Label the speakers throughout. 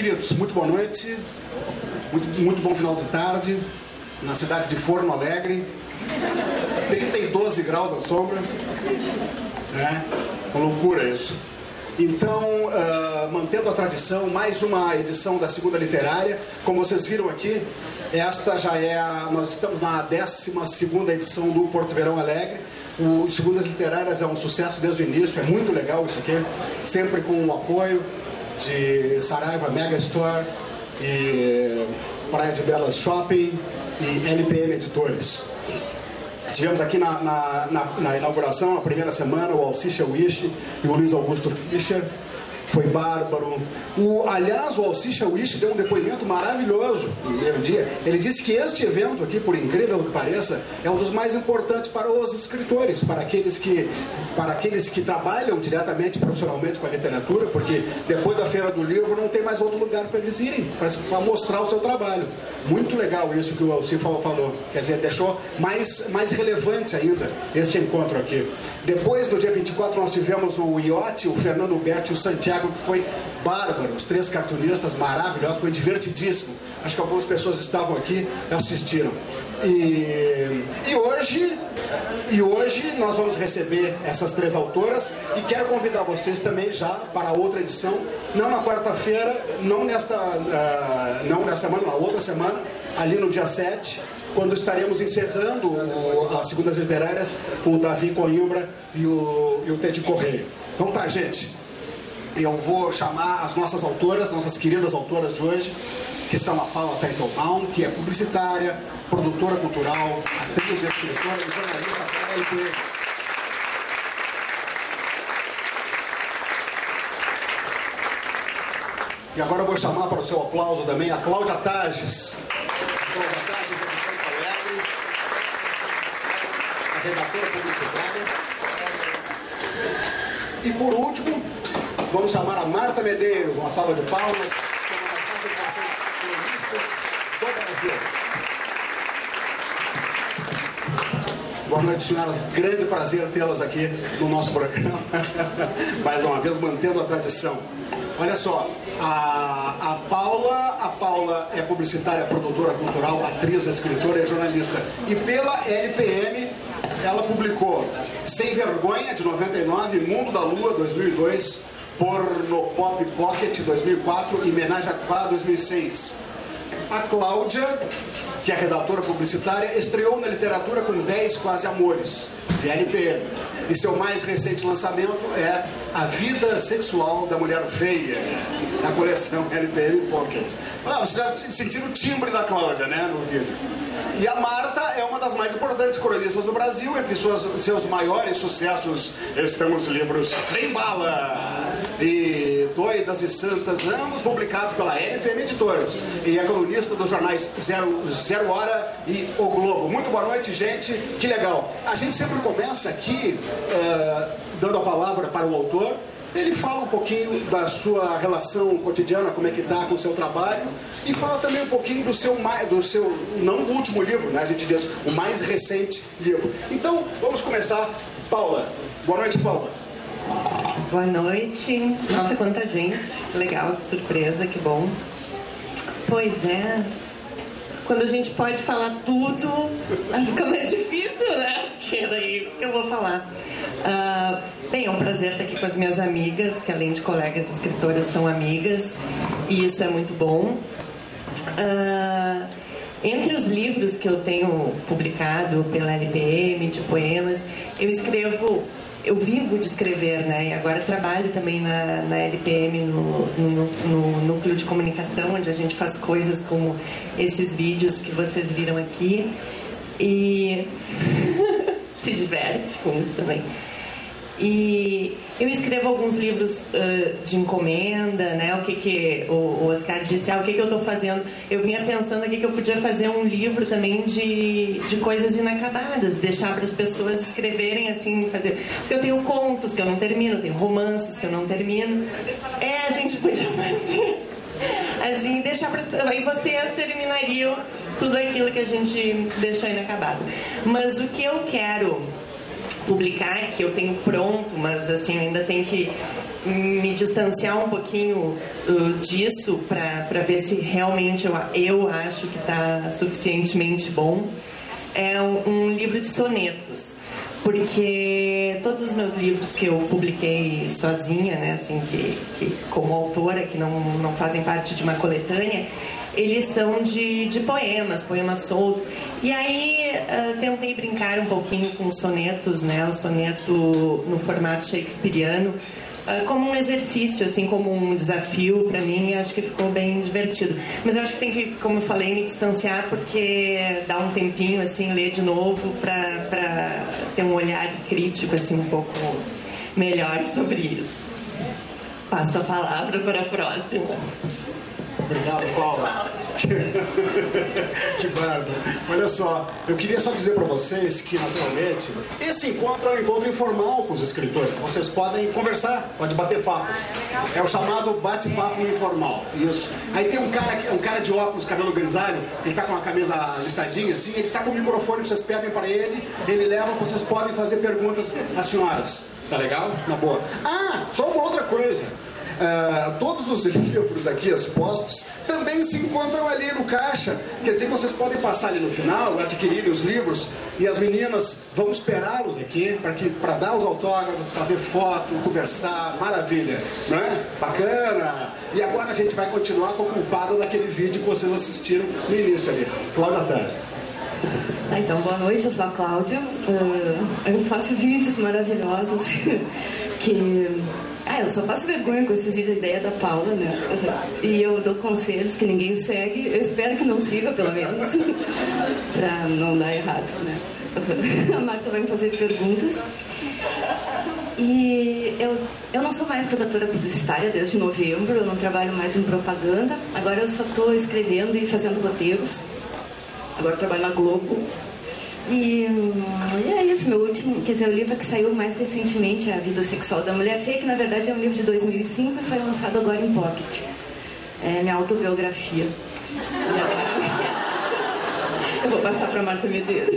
Speaker 1: queridos, muito boa noite, muito, muito bom final de tarde, na cidade de Forno Alegre, 32 graus à sombra, né? Uma loucura isso. Então, uh, mantendo a tradição, mais uma edição da segunda literária. Como vocês viram aqui, esta já é a, nós estamos na 12 segunda edição do Porto Verão Alegre. O Segundas Literárias é um sucesso desde o início, é muito legal isso aqui, sempre com o apoio de Saraiva Mega Store e Praia de Belas Shopping e LPM Editores. Estivemos aqui na, na, na, na inauguração, na primeira semana, o Alcicia Wish e o Luiz Augusto Fischer foi bárbaro. O, aliás, o Alcicha Wish deu um depoimento maravilhoso no primeiro dia. Ele disse que este evento aqui, por incrível que pareça, é um dos mais importantes para os escritores, para aqueles que, para aqueles que trabalham diretamente, profissionalmente com a literatura, porque depois da Feira do Livro não tem mais outro lugar para eles irem, para mostrar o seu trabalho. Muito legal isso que o Alcicha falou. Quer dizer, deixou mais, mais relevante ainda este encontro aqui. Depois, no dia 24, nós tivemos o Iote, o Fernando Berti e o Santiago, que foi bárbaro. Os três cartunistas maravilhosos, foi divertidíssimo. Acho que algumas pessoas estavam aqui e assistiram. E, e, hoje, e hoje nós vamos receber essas três autoras e quero convidar vocês também já para outra edição, não na quarta-feira, não nesta, uh, não nesta semana, na outra semana, ali no dia 7 quando estaremos encerrando o, as segundas literárias com o Davi Coimbra e o, e o Ted Correia. Então tá, gente. Eu vou chamar as nossas autoras, nossas queridas autoras de hoje, que são a Paula Teitelbaum, que é publicitária, produtora cultural, atriz, escritora e jornalista. E agora eu vou chamar para o seu aplauso também a Cláudia Tages. É redatora publicitária. E por último, vamos chamar a Marta Medeiros, uma salva de palmas, que é uma das mais importantes cronistas do Brasil. Boa noite, senhoras. Grande prazer tê-las aqui no nosso programa. Mais uma vez, mantendo a tradição. Olha só, a, a Paula, a Paula é publicitária, produtora cultural, atriz, escritora e jornalista. E pela LPM ela publicou Sem Vergonha, de 99, Mundo da Lua, 2002, Porno Pop Pocket, 2004 e Menage a 2006. A Cláudia, que é redatora publicitária, estreou na literatura com 10 Quase Amores, de LPM. E seu mais recente lançamento é A Vida Sexual da Mulher Feia, da coleção LPM Pocket. Ah, você já sentiu o timbre da Cláudia, né, no vídeo. E a Marta é uma das mais importantes cronistas do Brasil. Entre suas, seus maiores sucessos estão os livros Trem Bala e Doidas e Santas, ambos publicados pela LPM Editores. E é colunista dos jornais Zero, Zero Hora e O Globo. Muito boa noite, gente. Que legal. A gente sempre começa aqui uh, dando a palavra para o autor ele fala um pouquinho da sua relação cotidiana, como é que está com o seu trabalho, e fala também um pouquinho do seu, do seu, não o último livro, né? A gente diz o mais recente livro. Então, vamos começar. Paula. Boa noite, Paula.
Speaker 2: Boa noite. Nossa, quanta gente. Legal, que surpresa, que bom. Pois é. Quando a gente pode falar tudo, fica mais difícil, né? Porque daí eu vou falar. Uh, bem, é um prazer estar aqui com as minhas amigas, que além de colegas escritoras são amigas, e isso é muito bom. Uh, entre os livros que eu tenho publicado pela LPM de poemas, eu escrevo, eu vivo de escrever, né? E agora trabalho também na, na LPM, no, no, no, núcleo de comunicação, onde a gente faz coisas como esses vídeos que vocês viram aqui. E se diverte com isso também. E eu escrevo alguns livros uh, de encomenda, né? O que que o, Oscar disse, ah, o que que eu estou fazendo? Eu vinha pensando aqui que eu podia fazer um livro também de, de coisas inacabadas, deixar para as pessoas escreverem assim, fazer. Porque eu tenho contos que eu não termino, tenho romances que eu não termino. É, a gente podia fazer assim, deixar para aí vocês terminariam tudo aquilo que a gente deixou inacabado. Mas o que eu quero publicar, que eu tenho pronto, mas assim, ainda tem que me distanciar um pouquinho uh, disso para ver se realmente eu, eu acho que está suficientemente bom. É um, um livro de sonetos porque todos os meus livros que eu publiquei sozinha, né, assim, que, que, como autora, que não, não fazem parte de uma coletânea, eles são de, de poemas, poemas soltos. E aí uh, tentei brincar um pouquinho com os sonetos, né, o soneto no formato shakespeariano, uh, como um exercício, assim, como um desafio para mim, acho que ficou bem divertido. Mas eu acho que tem que, como eu falei, me distanciar porque dá um tempinho, assim, ler de novo para ter um olhar crítico, assim, um pouco melhor sobre isso. Passo a palavra para a próxima.
Speaker 1: Obrigado, Paula. que bardo. Olha só, eu queria só dizer para vocês que, naturalmente, esse encontro é um encontro informal com os escritores. Vocês podem conversar, pode bater papo. É o chamado bate-papo informal. Isso. Aí tem um cara, um cara de óculos, cabelo grisalho, ele tá com a camisa listadinha assim, ele tá com o microfone, vocês pedem para ele, ele leva, vocês podem fazer perguntas às senhoras. Tá legal? Na boa. Ah, só uma outra coisa. Uh, todos os livros aqui expostos também se encontram ali no caixa. Quer dizer, vocês podem passar ali no final, adquirirem os livros e as meninas vão esperá-los aqui para dar os autógrafos, fazer foto, conversar. Maravilha, não é? Bacana. E agora a gente vai continuar com o culpado daquele vídeo que vocês assistiram no início ali. Cláudia Tânia.
Speaker 3: Ah, então, boa noite, eu sou a Cláudia. Uh, eu faço vídeos maravilhosos que ah, eu só faço vergonha com esses vídeos, a ideia da Paula, né? E eu dou conselhos que ninguém segue. Eu espero que não siga, pelo menos, pra não dar errado, né? A Marta vai me fazer perguntas. E eu, eu não sou mais redatora publicitária desde novembro, eu não trabalho mais em propaganda. Agora eu só estou escrevendo e fazendo roteiros. Agora trabalho na Globo. E, e, é isso, meu último, quer dizer, o livro que saiu mais recentemente é A Vida Sexual da Mulher Feia, que na verdade é um livro de 2005 e foi lançado agora em Pocket. É minha autobiografia. Eu vou passar para Marta Medeiros.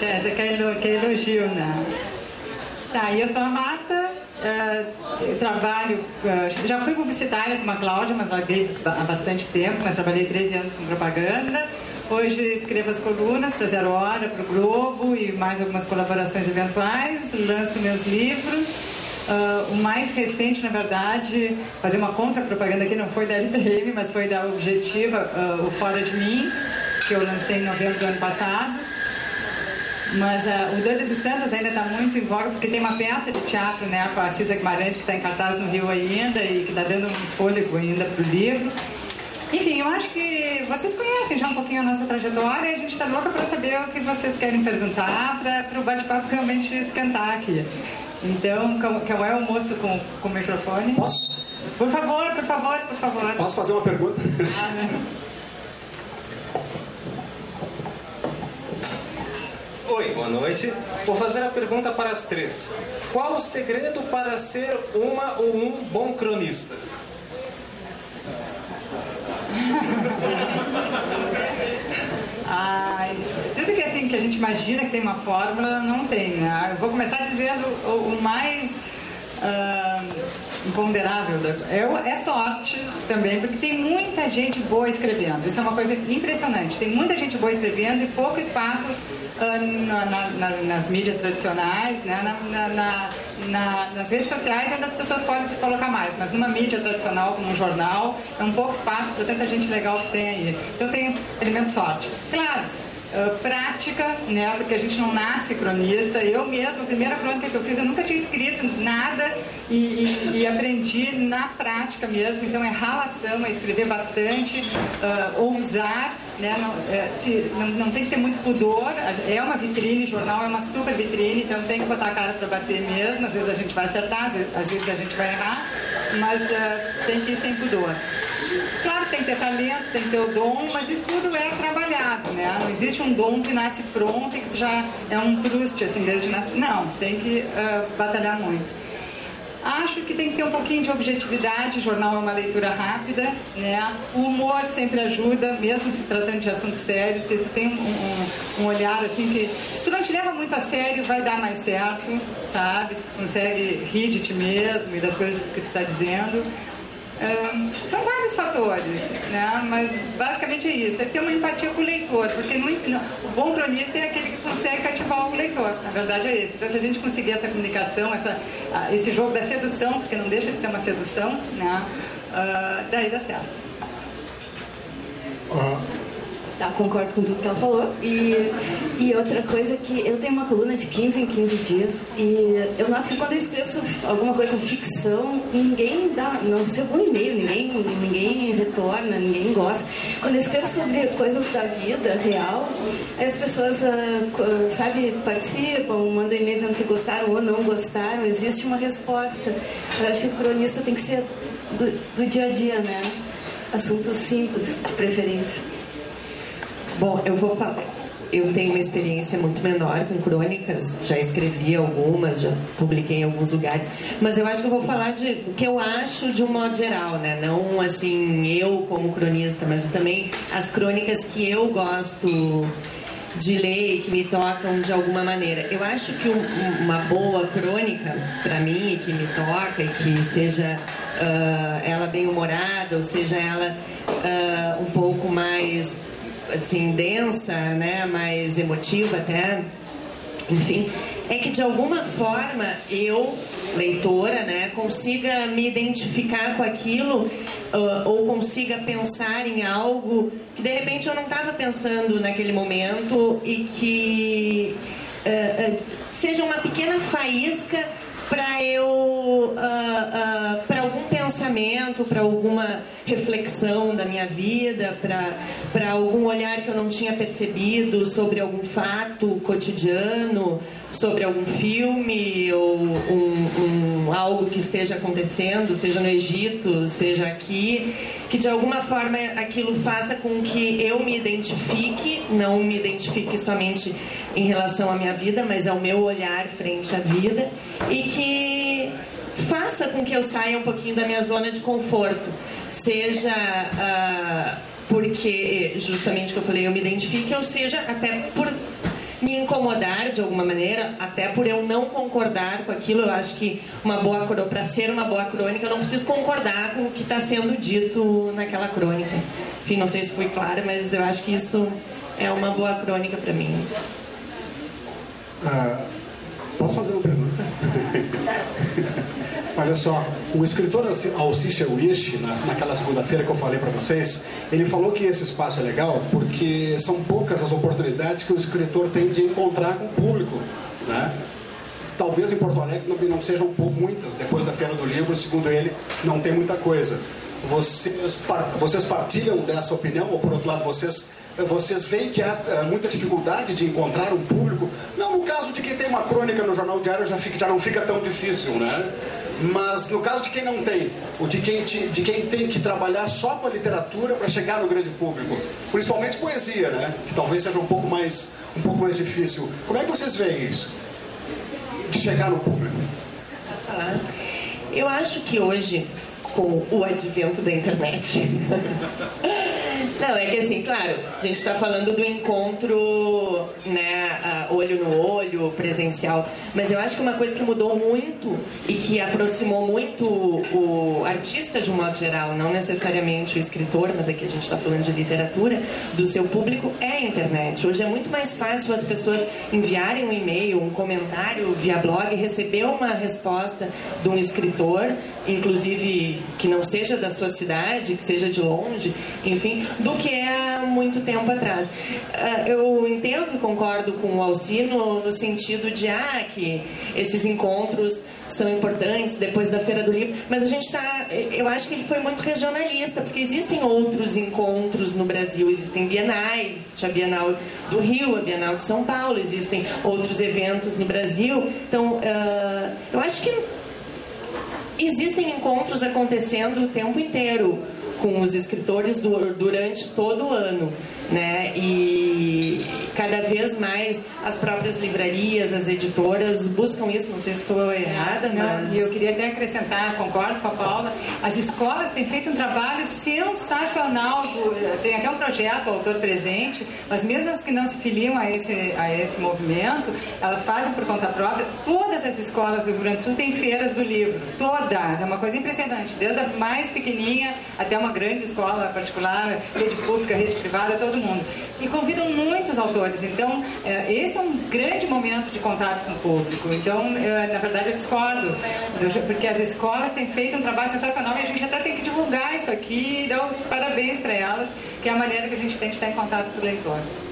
Speaker 4: É, que elogio, né? Tá, eu sou a Marta, uh, eu trabalho, uh, já fui publicitária com a Cláudia, mas há bastante tempo, mas trabalhei 13 anos com propaganda. Hoje escrevo as colunas para Zero Hora, para o Globo e mais algumas colaborações eventuais. Lanço meus livros. Uh, o mais recente, na verdade, fazer uma contra-propaganda aqui, não foi da LPM, mas foi da Objetiva, uh, o Fora de Mim, que eu lancei em novembro do ano passado. Mas uh, o Doidas e Santas ainda está muito em voga, porque tem uma peça de teatro né, com a Cisa Guimarães, que está em cartaz no Rio ainda e que está dando um fôlego ainda para o livro. Enfim, eu acho que vocês conhecem já um pouquinho a nossa trajetória e a gente está louca para saber o que vocês querem perguntar para o bate-papo realmente esquentar aqui. Então, qual é o moço com, com o microfone?
Speaker 1: Posso?
Speaker 4: Por favor, por favor, por favor.
Speaker 1: Posso fazer uma pergunta? Ah, né?
Speaker 5: Oi, boa noite. Vou fazer a pergunta para as três. Qual o segredo para ser uma ou um bom cronista?
Speaker 4: Ai, tudo que, assim, que a gente imagina que tem uma fórmula, não tem. Né? Eu vou começar dizendo o, o mais imponderável. É, é sorte também, porque tem muita gente boa escrevendo. Isso é uma coisa impressionante. Tem muita gente boa escrevendo e pouco espaço na, na, nas mídias tradicionais, né? Na, nas redes sociais ainda as pessoas podem se colocar mais, mas numa mídia tradicional, como um jornal, é um pouco espaço para tanta gente legal que tem aí. Então tem elemento sorte. Claro, Uh, prática, né? Porque a gente não nasce cronista. Eu mesma, a primeira crônica que eu fiz, eu nunca tinha escrito nada e, e, e aprendi na prática mesmo. Então é ralação, é escrever bastante, uh, ousar, né? Não, é, se, não, não, tem que ter muito pudor. É uma vitrine, jornal é uma super vitrine, então tem que botar a cara para bater mesmo. Às vezes a gente vai acertar, às vezes, às vezes a gente vai errar, mas uh, tem que ir sem pudor. Claro tem que ter talento, tem que ter o dom, mas isso tudo é trabalhado, né? Não existe um dom que nasce pronto e que já é um cruste, assim, desde nascer. Não, tem que uh, batalhar muito. Acho que tem que ter um pouquinho de objetividade, jornal é uma leitura rápida, né? O humor sempre ajuda, mesmo se tratando de assuntos sérios. Se tu tem um, um, um olhar assim que, se tu não te leva muito a sério, vai dar mais certo, sabe? Se tu consegue rir de ti mesmo e das coisas que tu está dizendo. São vários fatores, né? mas basicamente é isso, é ter uma empatia com o leitor, porque no, o bom cronista é aquele que consegue cativar o leitor, na verdade é esse. Então se a gente conseguir essa comunicação, essa, esse jogo da sedução, porque não deixa de ser uma sedução, né? Uh, daí dá certo.
Speaker 3: Uh, Tá, concordo com tudo que ela falou. E, e outra coisa é que eu tenho uma coluna de 15 em 15 dias e eu noto que quando eu escrevo sobre alguma coisa ficção, ninguém dá, não recebo um e-mail, ninguém, ninguém retorna, ninguém gosta. Quando eu escrevo sobre coisas da vida real, as pessoas, uh, sabe, participam, mandam e-mail dizendo que gostaram ou não gostaram, existe uma resposta. Eu acho que o cronista tem que ser do, do dia a dia, né? Assuntos simples, de preferência.
Speaker 2: Bom, eu vou falar. Eu tenho uma experiência muito menor com crônicas, já escrevi algumas, já publiquei em alguns lugares, mas eu acho que eu vou falar de o que eu acho de um modo geral, né? Não assim eu como cronista, mas também as crônicas que eu gosto de ler e que me tocam de alguma maneira. Eu acho que um, uma boa crônica, para mim, que me toca e que seja uh, ela bem humorada, ou seja ela uh, um pouco mais assim densa, né, mais emotiva até, enfim, é que de alguma forma eu, leitora, né, consiga me identificar com aquilo uh, ou consiga pensar em algo que de repente eu não estava pensando naquele momento e que uh, uh, seja uma pequena faísca para eu uh, uh, para algum pensamento, para alguma reflexão da minha vida, para algum olhar que eu não tinha percebido sobre algum fato cotidiano, sobre algum filme ou um, um, algo que esteja acontecendo, seja no Egito, seja aqui, que de alguma forma aquilo faça com que eu me identifique, não me identifique somente em relação à minha vida, mas ao meu olhar frente à vida e que faça com que eu saia um pouquinho da minha zona de conforto, seja uh, porque justamente que eu falei eu me identifique, ou seja até por me incomodar de alguma maneira, até por eu não concordar com aquilo. Eu acho que uma boa para ser uma boa crônica, eu não preciso concordar com o que está sendo dito naquela crônica. Enfim, não sei se fui clara, mas eu acho que isso é uma boa crônica para mim.
Speaker 1: Ah, posso fazer uma pergunta? Olha só, o escritor Alcice Wish, naquela segunda-feira que eu falei para vocês, ele falou que esse espaço é legal porque são poucas as oportunidades que o escritor tem de encontrar com o público, né? Talvez em Porto Alegre não, sejam muitas, depois da Feira do Livro, segundo ele, não tem muita coisa. Vocês, vocês partilham dessa opinião ou, por outro lado, vocês vocês veem que há é, muita dificuldade de encontrar um público. Não, no caso de quem tem uma crônica no jornal diário já, fica, já não fica tão difícil, né? Mas no caso de quem não tem, ou de quem, te, de quem tem que trabalhar só com a literatura para chegar no grande público, principalmente poesia, né? Que talvez seja um pouco mais, um pouco mais difícil. Como é que vocês veem isso? De chegar no público?
Speaker 2: Eu acho que hoje, com o advento da internet, Não, é que assim, claro, a gente está falando do encontro, né, olho no olho, presencial, mas eu acho que uma coisa que mudou muito e que aproximou muito o artista de um modo geral, não necessariamente o escritor, mas aqui a gente está falando de literatura, do seu público é a internet. Hoje é muito mais fácil as pessoas enviarem um e-mail, um comentário via blog, receber uma resposta de um escritor, inclusive que não seja da sua cidade, que seja de longe, enfim, do que é há muito tempo atrás. Ah, eu entendo e concordo com o Alcino no sentido de ah, que esses encontros são importantes depois da Feira do Livro, mas a gente está, eu acho que ele foi muito regionalista, porque existem outros encontros no Brasil, existem bienais, existe a Bienal do Rio, a Bienal de São Paulo, existem outros eventos no Brasil, então uh, eu acho que existem encontros acontecendo o tempo inteiro com os escritores do, durante todo o ano, né? E cada vez mais as próprias livrarias, as editoras buscam isso. Não sei se estou errada, mas
Speaker 4: e eu queria até acrescentar, concordo com a Paula. As escolas têm feito um trabalho sensacional. Tem até um projeto, o Autor Presente, mas mesmo as que não se filiam a esse a esse movimento, elas fazem por conta própria. Todas as escolas do Rio Grande do Sul têm feiras do livro, todas. É uma coisa impressionante, desde a mais pequenininha até uma grande escola particular, rede pública, rede privada, todo mundo. E convidam muitos autores. Então, é, esse é um grande momento de contato com o público. Então, na verdade, eu discordo, porque as escolas têm feito um trabalho sensacional e a gente até tem que divulgar isso aqui e dar os parabéns para elas, que é a maneira que a gente tem de estar em contato com os leitores.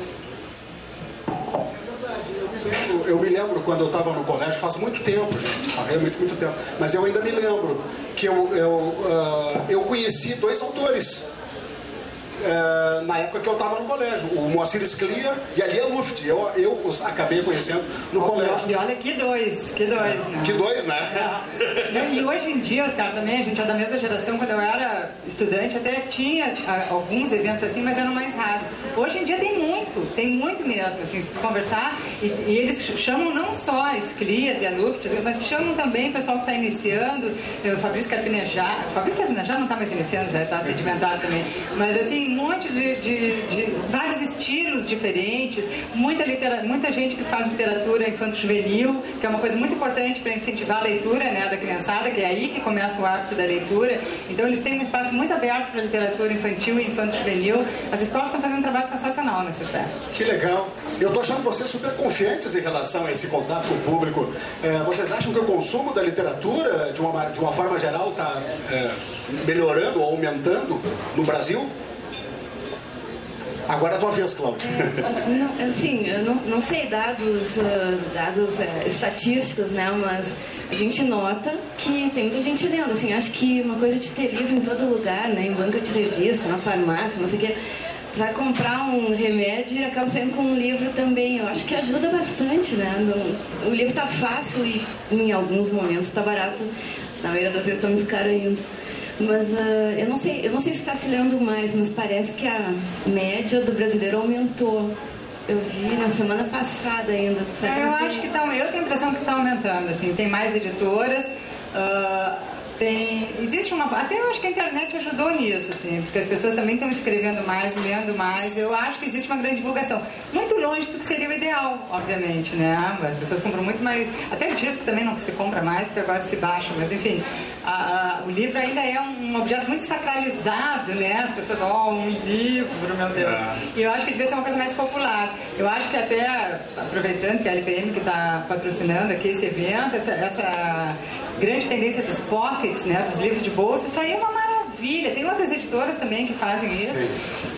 Speaker 1: Eu me lembro quando eu estava no colégio, faz muito tempo, gente, faz realmente muito tempo, mas eu ainda me lembro que eu, eu, uh, eu conheci dois autores é, na época que eu estava no colégio. O Moacir Sclia e a Lia Luft. Eu, eu os acabei conhecendo no colégio.
Speaker 4: E olha que dois, que dois, né?
Speaker 1: Que dois, né?
Speaker 4: É. E hoje em dia, Oscar, também, a gente é da mesma geração, quando eu era estudante, até tinha alguns eventos assim, mas eram mais raros. Hoje em dia tem muito, tem muito mesmo, assim, se conversar, e, e eles chamam não só a Sclia, Lia Luft, mas chamam também o pessoal que está iniciando, o Fabrício Carpinejar, o Fabrício Carpinejar não está mais iniciando, está sedimentado também, mas assim, um monte de, de, de, vários estilos diferentes, muita, muita gente que faz literatura infanto-juvenil, que é uma coisa muito importante para incentivar a leitura né, da criançada, que é aí que começa o hábito da leitura. Então eles têm um espaço muito aberto para literatura infantil e infanto-juvenil. As escolas estão fazendo um trabalho sensacional nesse aspecto.
Speaker 1: Que legal. Eu estou achando vocês super confiantes em relação a esse contato com o público. É, vocês acham que o consumo da literatura, de uma, de uma forma geral, está é, melhorando ou aumentando no Brasil? Agora é a tua vez, Cláudia.
Speaker 3: Não, assim, eu não, não sei dados, uh, dados uh, estatísticos, né? Mas a gente nota que tem muita gente lendo. Assim, acho que uma coisa de ter livro em todo lugar, né? Em banca de revista, na farmácia, não sei o quê. Vai comprar um remédio e acaba saindo com um livro também. Eu acho que ajuda bastante, né? O livro está fácil e em alguns momentos está barato. Na maioria das vezes está muito caro ainda. Mas uh, eu não sei, eu não sei se está se lendo mais, mas parece que a média do brasileiro aumentou. Eu vi na semana passada ainda.
Speaker 4: É, eu acho que tá, eu tenho a impressão que está aumentando. Assim, tem mais editoras. Uh, tem, existe uma. Até eu acho que a internet ajudou nisso, assim, porque as pessoas também estão escrevendo mais, lendo mais. Eu acho que existe uma grande divulgação. Muito longe do que seria o ideal, obviamente, né? As pessoas compram muito mais. Até o disco também não se compra mais, porque agora se baixa, mas enfim, a, a, o livro ainda é um objeto muito sacralizado, né? As pessoas, ó, oh, um livro, meu Deus. É. E eu acho que devia ser uma coisa mais popular. Eu acho que até, aproveitando que a LPM que está patrocinando aqui esse evento, essa, essa grande tendência dos pockets, né, dos livros de bolso, isso aí é uma maravilha. Tem outras editoras também que fazem isso. Sim.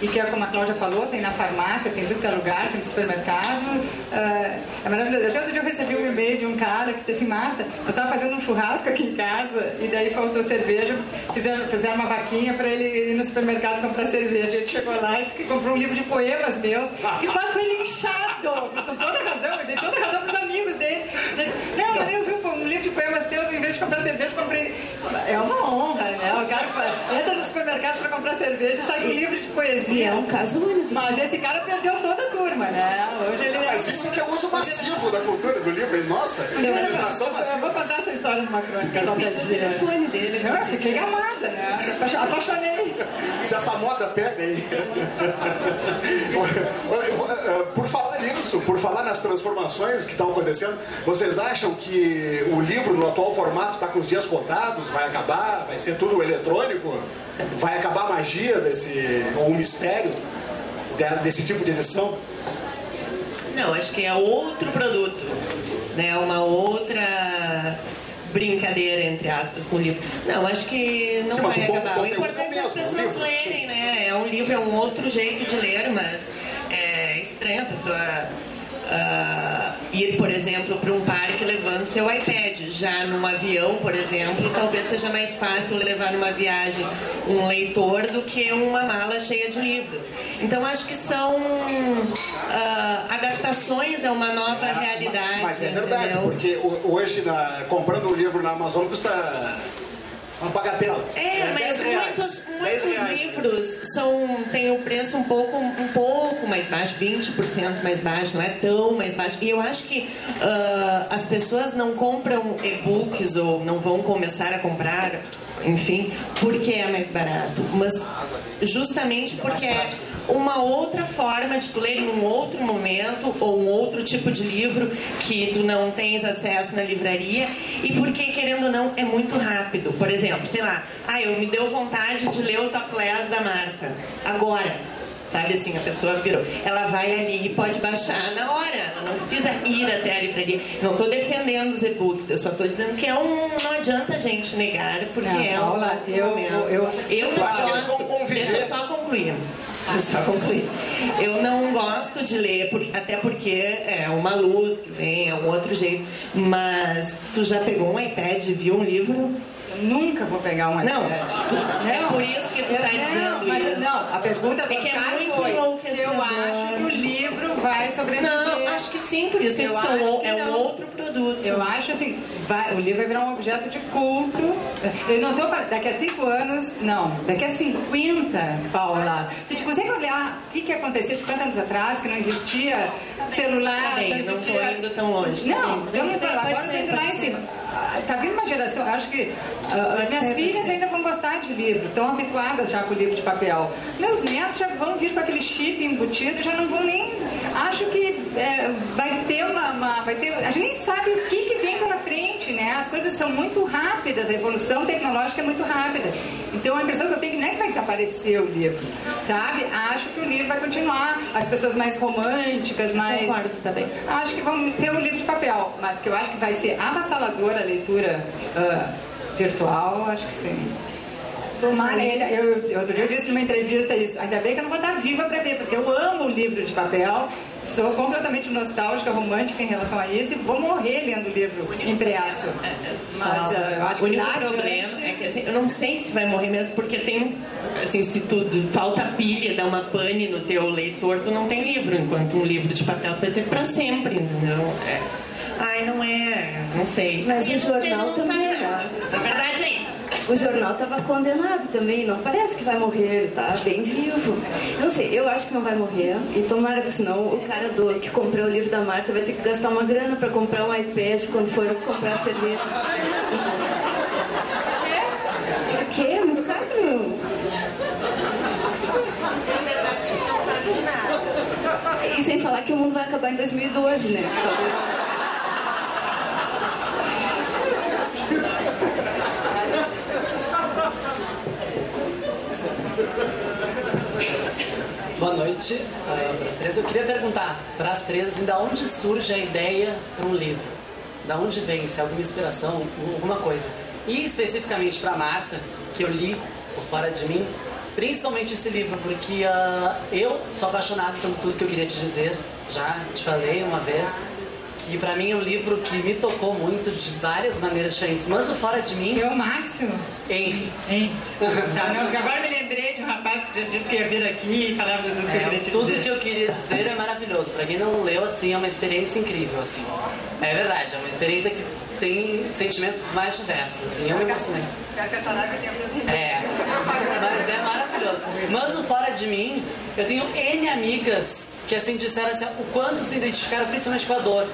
Speaker 4: E que, é como a Cláudia falou, tem na farmácia, tem em tudo que é lugar, tem no supermercado. Uh, é maravilhoso. Até outro dia eu recebi um e-mail de um cara que disse assim, Marta, eu estava fazendo um churrasco aqui em casa e daí faltou cerveja, fizeram, fizeram uma vaquinha para ele ir no supermercado comprar cerveja. Ele chegou lá e disse que comprou um livro de poemas meus, que quase foi linchado. Com toda razão, eu dei toda razão para os amigos dele. Disse, não, mas eu vi um, livro de poemas teus, em vez de comprar cerveja, comprei. É uma honra, né? O cara entra no supermercado para comprar cerveja e sai com livro de poesia.
Speaker 3: É um caso único.
Speaker 4: Mas esse cara perdeu toda a turma, né? Hoje ele.
Speaker 1: Mas isso que é o uso massivo da cultura do livro, nossa,
Speaker 4: utilização massiva. Eu vou contar essa história numa crônica qualquer dia. o telefone dele. Não, eu fiquei gamada, né? Apaixonei.
Speaker 1: Se essa moda pega aí. por falar nisso, por falar nas transformações que estão acontecendo, vocês acham que o livro no atual formato está com os dias contados? Vai acabar? Vai ser tudo eletrônico? Vai acabar a magia desse, ou o mistério desse tipo de edição?
Speaker 2: Não, acho que é outro produto, né? Uma outra brincadeira, entre aspas, com o livro. Não, acho que não Sim, vai acabar. O importante é as pessoas lerem, né? É um livro, é um outro jeito de ler, mas é estranho a pessoa uh, ir, por exemplo, para um parque levando seu iPad. Já num avião, por exemplo, talvez seja mais fácil levar numa viagem um leitor do que uma mala cheia de livros. Então, acho que são uh, adaptações a uma nova ah, realidade.
Speaker 1: Mas é verdade, entendeu? porque hoje, na, comprando um livro na Amazon custa uma bagatela.
Speaker 2: É, é mas muitos, muitos livros são tem o preço um pouco um pouco mais baixo, 20% mais baixo, não é tão mais baixo. E eu acho que uh, as pessoas não compram e-books ou não vão começar a comprar enfim, porque é mais barato, mas justamente porque é uma outra forma de tu ler em um outro momento ou um outro tipo de livro que tu não tens acesso na livraria e porque, querendo ou não, é muito rápido. Por exemplo, sei lá, ah, eu me deu vontade de ler o Topless da Marta. Agora, Sabe assim, a pessoa virou. Ela vai ali e pode baixar na hora. Ela não precisa ir até a livraria. Não estou defendendo os e-books, eu só estou dizendo que é um. Não adianta a gente negar, porque não, é um.
Speaker 4: Paula, eu, eu, eu,
Speaker 2: eu não gosto. Deixa eu só concluir. Deixa eu só concluir. Eu não gosto de ler, até porque é uma luz que vem, é um outro jeito. Mas tu já pegou um iPad e viu um livro?
Speaker 4: Nunca vou pegar um
Speaker 2: não, tu, não, é por isso que tu está dizendo
Speaker 4: mas,
Speaker 2: isso.
Speaker 4: Não, a pergunta
Speaker 2: é que é muito
Speaker 4: foi eu acho que o livro vai sobreviver.
Speaker 2: Não, acho que sim, por isso que eu eles é um outro produto.
Speaker 4: Eu acho assim, vai, o livro vai virar um objeto de culto. Eu não estou falando, daqui a cinco anos, não, daqui a 50, Paula, tu te consegue olhar o que, que acontecia 50 anos atrás, que não existia celular,
Speaker 2: tá bem,
Speaker 4: não existia...
Speaker 2: Não estou indo tão longe.
Speaker 4: Não, tá não, agora eu tô indo lá em cima. Tá vindo uma geração, acho que uh, as minhas ser, filhas ainda vão gostar de livro, estão habituadas já com o livro de papel. Meus netos já vão vir com aquele chip embutido, já não vão nem. Acho que é, vai ter uma, uma, vai ter. A gente nem sabe o que, que vem pela frente, né? As coisas são muito rápidas, a evolução tecnológica é muito rápida. Então a impressão que eu tenho é que não é que vai desaparecer o livro, sabe? Acho que o livro vai continuar. As pessoas mais românticas, mais.
Speaker 2: Concordo também.
Speaker 4: Acho que vão ter o livro de papel, mas que eu acho que vai ser avassaladora a leitura. Uh, virtual, acho que sim. Tomara, eu, eu, outro dia eu disse numa entrevista isso, ainda bem que eu não vou estar viva para ver, porque eu amo o livro de papel, sou completamente nostálgica, romântica em relação a isso e vou morrer lendo o livro impresso.
Speaker 2: Mas uh, eu acho o único que problema é que assim, eu não sei se vai morrer mesmo, porque tem, assim, se tu falta pilha, dá uma pane no teu leitor, tu não tem livro, enquanto um livro de papel tu vai ter para sempre, entendeu? É. Ai, não é, não sei.
Speaker 3: Mas o jornal também.
Speaker 2: É. Na verdade é isso.
Speaker 3: O jornal estava condenado também, não parece que vai morrer, tá bem vivo. Não sei, eu acho que não vai morrer. E tomara, porque senão o cara do, que comprou o livro da Marta vai ter que gastar uma grana para comprar um iPad quando for comprar cerveja. Não sei. Por quê? É muito caro. E sem falar que o mundo vai acabar em 2012, né?
Speaker 6: Boa noite uh, para as três. Eu queria perguntar para as três assim, da onde surge a ideia para um livro? Da onde vem? Se é alguma inspiração, alguma coisa? E especificamente para Marta, que eu li por fora de mim, principalmente esse livro, porque uh, eu sou apaixonado por tudo que eu queria te dizer. Já te falei uma vez que para mim é um livro que me tocou muito de várias maneiras diferentes. Mas o Fora de Mim.
Speaker 4: O Márcio?
Speaker 6: Henry.
Speaker 4: Henry. tá, não, agora me lembrei de um rapaz que tinha dito que ia vir aqui e falava de tudo que eu queria te
Speaker 6: tudo
Speaker 4: dizer.
Speaker 6: Tudo que eu queria dizer é maravilhoso. Para quem não leu, assim, é uma experiência incrível, assim. É verdade, é uma experiência que tem sentimentos mais diversos, assim. Eu me emocionei. É, mas é maravilhoso. Mas o Fora de Mim, eu tenho N amigas que assim disseram assim, o quanto se identificaram principalmente com a dor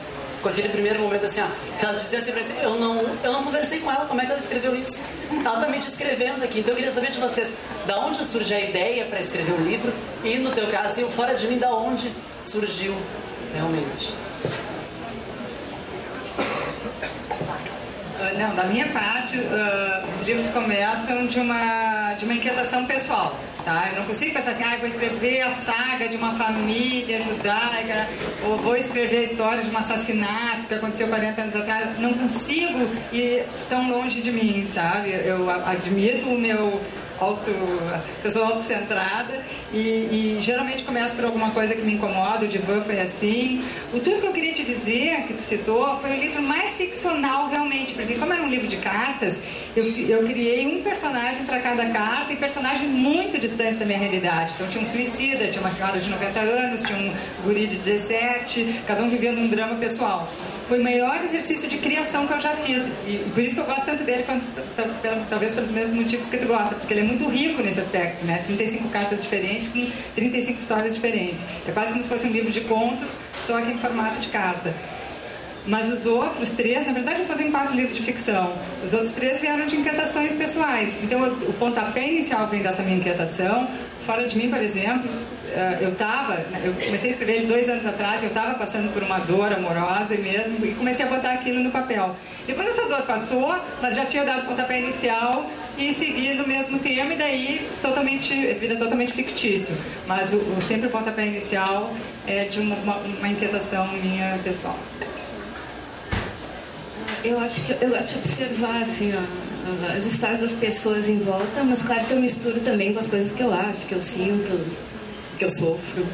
Speaker 6: com aquele primeiro momento assim, ó, que elas diziam sempre assim, eu não, eu não conversei com ela, como é que ela escreveu isso? Ela tá me descrevendo aqui, então eu queria saber de vocês, da onde surge a ideia para escrever o um livro e no teu caso, assim, fora de mim, da onde surgiu realmente?
Speaker 4: Uh, não, da minha parte, uh, os livros começam de uma, de uma inquietação pessoal. Tá? Eu não consigo pensar assim, ah, vou escrever a saga de uma família judaica, ou vou escrever a história de um assassinato que aconteceu 40 anos atrás. Não consigo ir tão longe de mim, sabe? Eu admito o meu auto, pessoa autocentrada e, e geralmente começa por alguma coisa que me incomoda, o divã foi assim. O tudo que eu queria te dizer, que tu citou, foi o livro mais ficcional realmente, porque como era um livro de cartas, eu, eu criei um personagem para cada carta e personagens muito distantes da minha realidade. Então tinha um suicida, tinha uma senhora de 90 anos, tinha um guri de 17, cada um vivendo um drama pessoal. Foi o maior exercício de criação que eu já fiz. E por isso que eu gosto tanto dele, talvez pelos mesmos motivos que tu gosta, porque ele é muito rico nesse aspecto, né? 35 cartas diferentes com 35 histórias diferentes. É quase como se fosse um livro de contos, só que em formato de carta. Mas os outros três, na verdade eu só tenho quatro livros de ficção. Os outros três vieram de inquietações pessoais. Então o pontapé inicial vem dessa minha inquietação. Fora de mim, por exemplo, eu estava, eu comecei a escrever ele dois anos atrás, eu estava passando por uma dor amorosa mesmo e comecei a botar aquilo no papel. Depois essa dor passou, mas já tinha dado o pontapé inicial e segui no mesmo tema e daí totalmente, vira totalmente fictício. Mas o, o sempre o pontapé inicial é de uma, uma, uma inquietação minha pessoal.
Speaker 3: Eu acho que eu gosto de observar assim, ó, as histórias das pessoas em volta, mas claro que eu misturo também com as coisas que eu acho, que eu sinto, que eu sofro.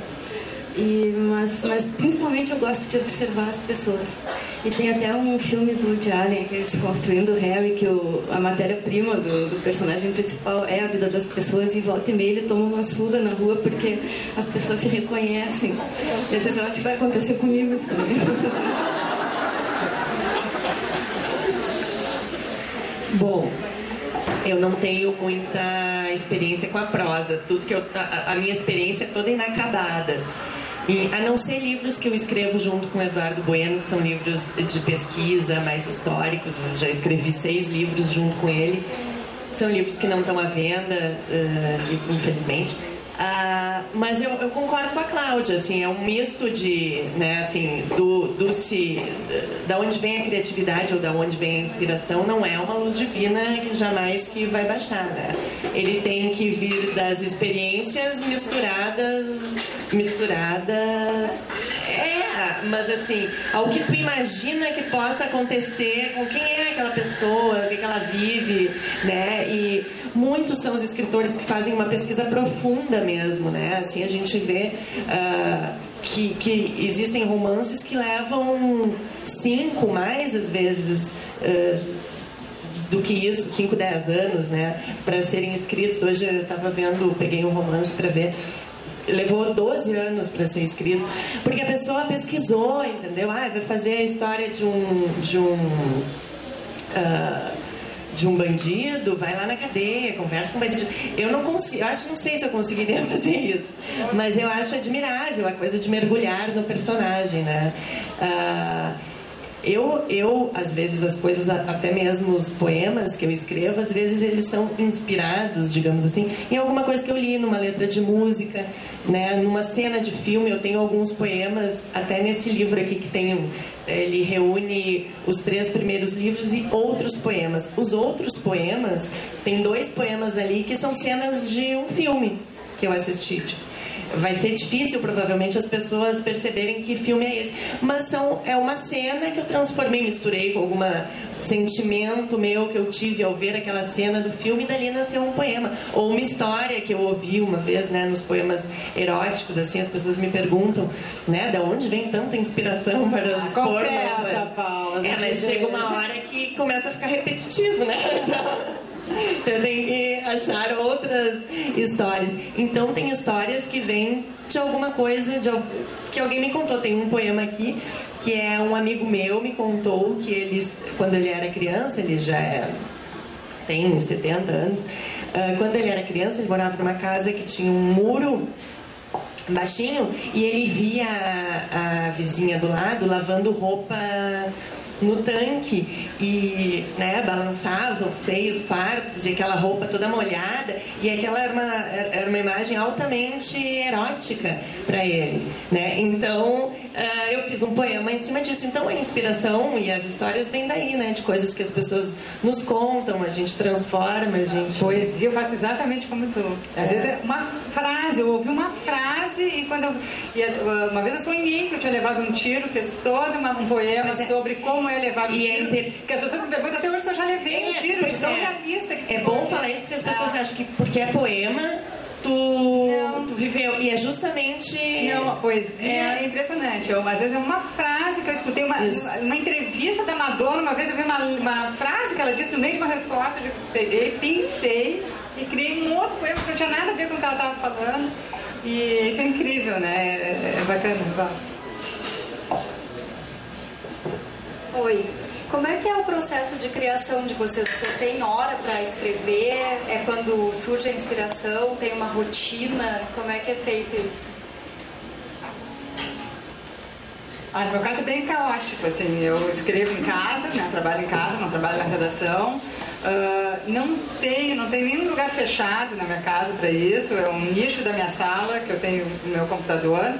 Speaker 3: E, mas, mas principalmente eu gosto de observar as pessoas. E tem até um filme do Woody Allen, aquele Desconstruindo o Harry, que o, a matéria-prima do, do, personagem principal é a vida das pessoas e volta e meia ele toma uma surra na rua porque as pessoas se reconhecem. E às vezes eu acho que vai acontecer comigo isso também.
Speaker 2: Bom, eu não tenho muita experiência com a prosa. Tudo que eu, a, a minha experiência é toda inacabada. E, a não ser livros que eu escrevo junto com o Eduardo Bueno, que são livros de pesquisa mais históricos. Já escrevi seis livros junto com ele. São livros que não estão à venda, uh, infelizmente. Ah, mas eu, eu, concordo com a Cláudia, assim, é um misto de, né, assim, do, do se, da onde vem a criatividade ou da onde vem a inspiração, não é uma luz divina que jamais que vai baixar, né? Ele tem que vir das experiências misturadas, misturadas, mas assim, ao que tu imagina que possa acontecer, com quem é aquela pessoa, o que, que ela vive, né, e muitos são os escritores que fazem uma pesquisa profunda mesmo, né? Assim a gente vê uh, que, que existem romances que levam cinco, mais às vezes. Uh, do que isso, 5, 10 anos, né, para serem escritos. Hoje eu estava vendo, peguei um romance para ver, levou 12 anos para ser escrito, porque a pessoa pesquisou, entendeu? Ah, vai fazer a história de um de um uh, de um bandido, vai lá na cadeia, conversa com o bandido. Eu não consigo, eu acho, não sei se eu conseguiria fazer isso, mas eu acho admirável a coisa de mergulhar no personagem, né? Ah, eu, eu, às vezes, as coisas, até mesmo os poemas que eu escrevo, às vezes eles são inspirados, digamos assim, em alguma coisa que eu li numa letra de música, né? Numa cena de filme, eu tenho alguns poemas, até nesse livro aqui que tem, ele reúne os três primeiros livros e outros poemas. Os outros poemas, tem dois poemas ali que são cenas de um filme que eu assisti, tipo, vai ser difícil provavelmente as pessoas perceberem que filme é esse. Mas são, é uma cena que eu transformei, misturei com algum sentimento meu que eu tive ao ver aquela cena do filme e dali nasceu um poema. Ou uma história que eu ouvi uma vez, né, nos poemas eróticos, assim, as pessoas me perguntam, né, da onde vem tanta inspiração para os
Speaker 4: ah, Confessa, Paula.
Speaker 2: É, mas chega uma hora que começa a ficar repetitivo, né? Então... Então tenho que achar outras histórias. Então tem histórias que vêm de alguma coisa, de, que alguém me contou. Tem um poema aqui que é um amigo meu me contou que ele, quando ele era criança, ele já é, tem 70 anos, uh, quando ele era criança, ele morava numa casa que tinha um muro baixinho e ele via a, a vizinha do lado lavando roupa no tanque e né, balançavam os seios fartos e aquela roupa toda molhada e aquela era uma, era uma imagem altamente erótica para ele, né? Então uh, eu fiz um poema em cima disso. Então a inspiração e as histórias vêm daí, né? De coisas que as pessoas nos contam, a gente transforma, a gente...
Speaker 4: Poesia eu faço exatamente como tu. Às é. vezes é uma frase, eu ouvi uma frase e quando eu... E uma vez eu sonhei que eu tinha levado um tiro, fez todo uma, um poema é... sobre como é levar um e tiro. É inter... Que as pessoas perguntam até hoje se eu já levei um é, tiro, de tão é. realista que
Speaker 2: É bom falar isso porque as pessoas ah. acham que porque é poema tu, tu viveu. E é justamente.
Speaker 4: Não, a poesia é, é impressionante. Eu, às vezes é uma frase que eu escutei, uma, uma entrevista da Madonna, uma vez eu vi uma, uma frase que ela disse no meio de uma resposta, eu peguei, pensei e criei um outro poema que não tinha nada a ver com o que ela estava falando. E isso é incrível, né? É, é bacana, eu gosto.
Speaker 7: foi. Como é que é o processo de criação de vocês? Vocês têm hora para escrever? É quando surge a inspiração? Tem uma rotina? Como é que é feito isso?
Speaker 4: Ah, no meu caso é bem caótico, assim, eu escrevo em casa, né, trabalho em casa, não trabalho na redação. Uh, não tenho, não tenho nenhum lugar fechado na minha casa para isso, é um nicho da minha sala que eu tenho no meu computador.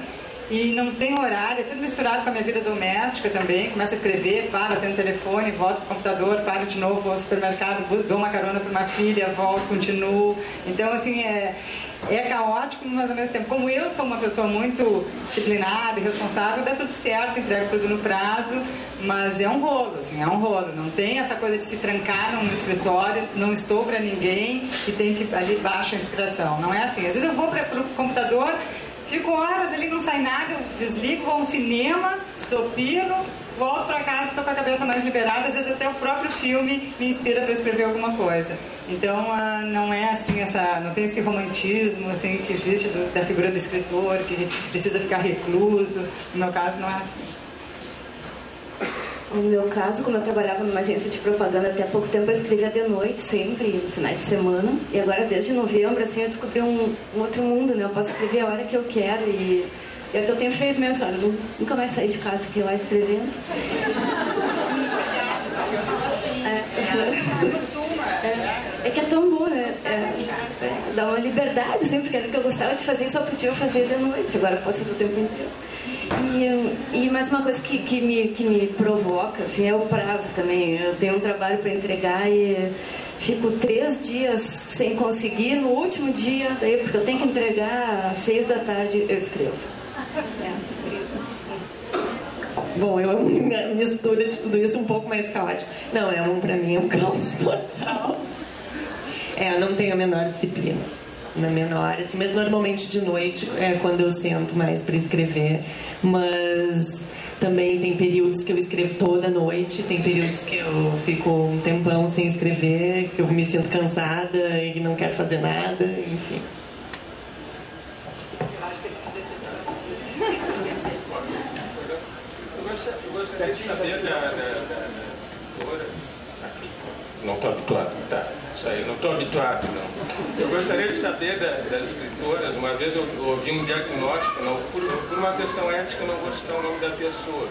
Speaker 4: E não tem horário, é tudo misturado com a minha vida doméstica também. Começo a escrever, paro, atendo o telefone, volto para o computador, paro de novo, vou ao supermercado, dou uma carona para uma filha, volto, continuo. Então, assim, é, é caótico, mas ao mesmo tempo, como eu sou uma pessoa muito disciplinada e responsável, dá tudo certo, entrego tudo no prazo, mas é um rolo, assim, é um rolo. Não tem essa coisa de se trancar num escritório, não estou para ninguém e tem que ali baixa a inspiração. Não é assim. Às vezes eu vou para o computador, Fico horas ali, não sai nada, eu desligo, vou ao cinema, sopiro, volto para casa, estou com a cabeça mais liberada, às vezes até o próprio filme me inspira para escrever alguma coisa. Então ah, não é assim essa, não tem esse romantismo assim que existe do, da figura do escritor que precisa ficar recluso. No meu caso não é assim.
Speaker 3: No meu caso, como eu trabalhava numa agência de propaganda até há pouco tempo, eu escrevia de noite sempre, nos finais de semana. E agora, desde novembro, assim, eu descobri um, um outro mundo, né? Eu posso escrever a hora que eu quero e que eu tenho feito mesmo, olha, nunca mais sair de casa, fiquei lá escrevendo. É, é, é que é tão bom, né? É, é, dá uma liberdade sempre, porque era o que eu gostava de fazer e só podia fazer de noite. Agora posso fazer o tempo inteiro. E, e mais uma coisa que, que, me, que me provoca assim, é o prazo também. Eu tenho um trabalho para entregar e fico três dias sem conseguir. No último dia, daí, porque eu tenho que entregar às seis da tarde, eu escrevo. É.
Speaker 2: Bom, eu amo a mistura de tudo isso um pouco mais caótico. Não, é um, pra mim é um caos total. É, eu não tenho a menor disciplina na menor, assim, mas normalmente de noite é quando eu sento mais para escrever. Mas também tem períodos que eu escrevo toda noite, tem períodos que eu fico um tempão sem escrever, que eu me sinto cansada e não quero fazer nada, enfim.
Speaker 8: Não estou habituado, tá? Isso aí, não estou habituado, não. Eu gostaria de saber da, das escritoras, uma vez eu ouvi um diagnóstico, não, por, por, uma questão ética, não vou citar o nome da pessoa,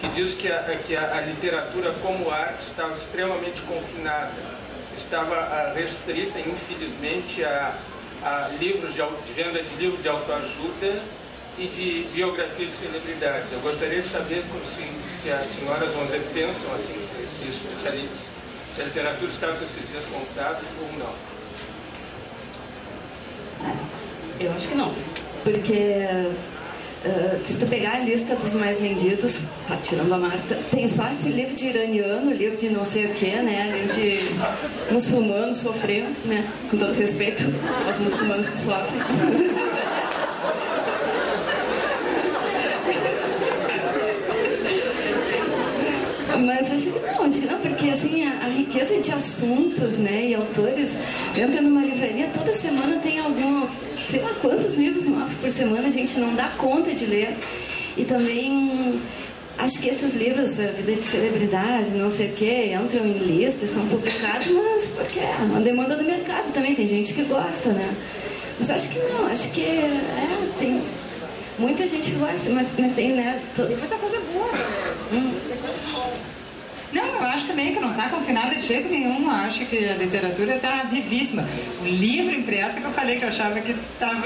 Speaker 8: que diz que a, que a, a literatura como arte estava extremamente confinada, estava ah, restrita, infelizmente, a, a livros de, de venda de livros de autoajuda e de biografia de celebridades. Eu gostaria de saber se, se as senhoras vão dizer, pensam assim, se, se especialistas se a literatura está com esses dias contados ou não?
Speaker 3: Eu acho que não. Porque uh, se tu pegar a lista dos mais vendidos, tá tirando a Marta, tem só esse livro de iraniano, livro de não sei o que, né? Livro de muçulmano sofrendo, né? Com todo respeito aos muçulmanos que sofrem. Mas acho que não, acho que assim, a, a, riqueza de assuntos, né, e autores, entra numa livraria, toda semana tem algum, sei lá quantos livros novos por semana, a gente não dá conta de ler. E também acho que esses livros, a vida de celebridade, não sei o que, entram em lista, são publicados, mas porque é uma demanda do mercado também, tem gente que gosta, né? Mas acho que não, acho que é, tem muita gente que gosta, mas, mas tem, né?
Speaker 4: Tem muita coisa boa, né? Não, eu acho também que não está confinada de jeito nenhum. Acho que a literatura está vivíssima. O livro impresso que eu falei que eu achava que estava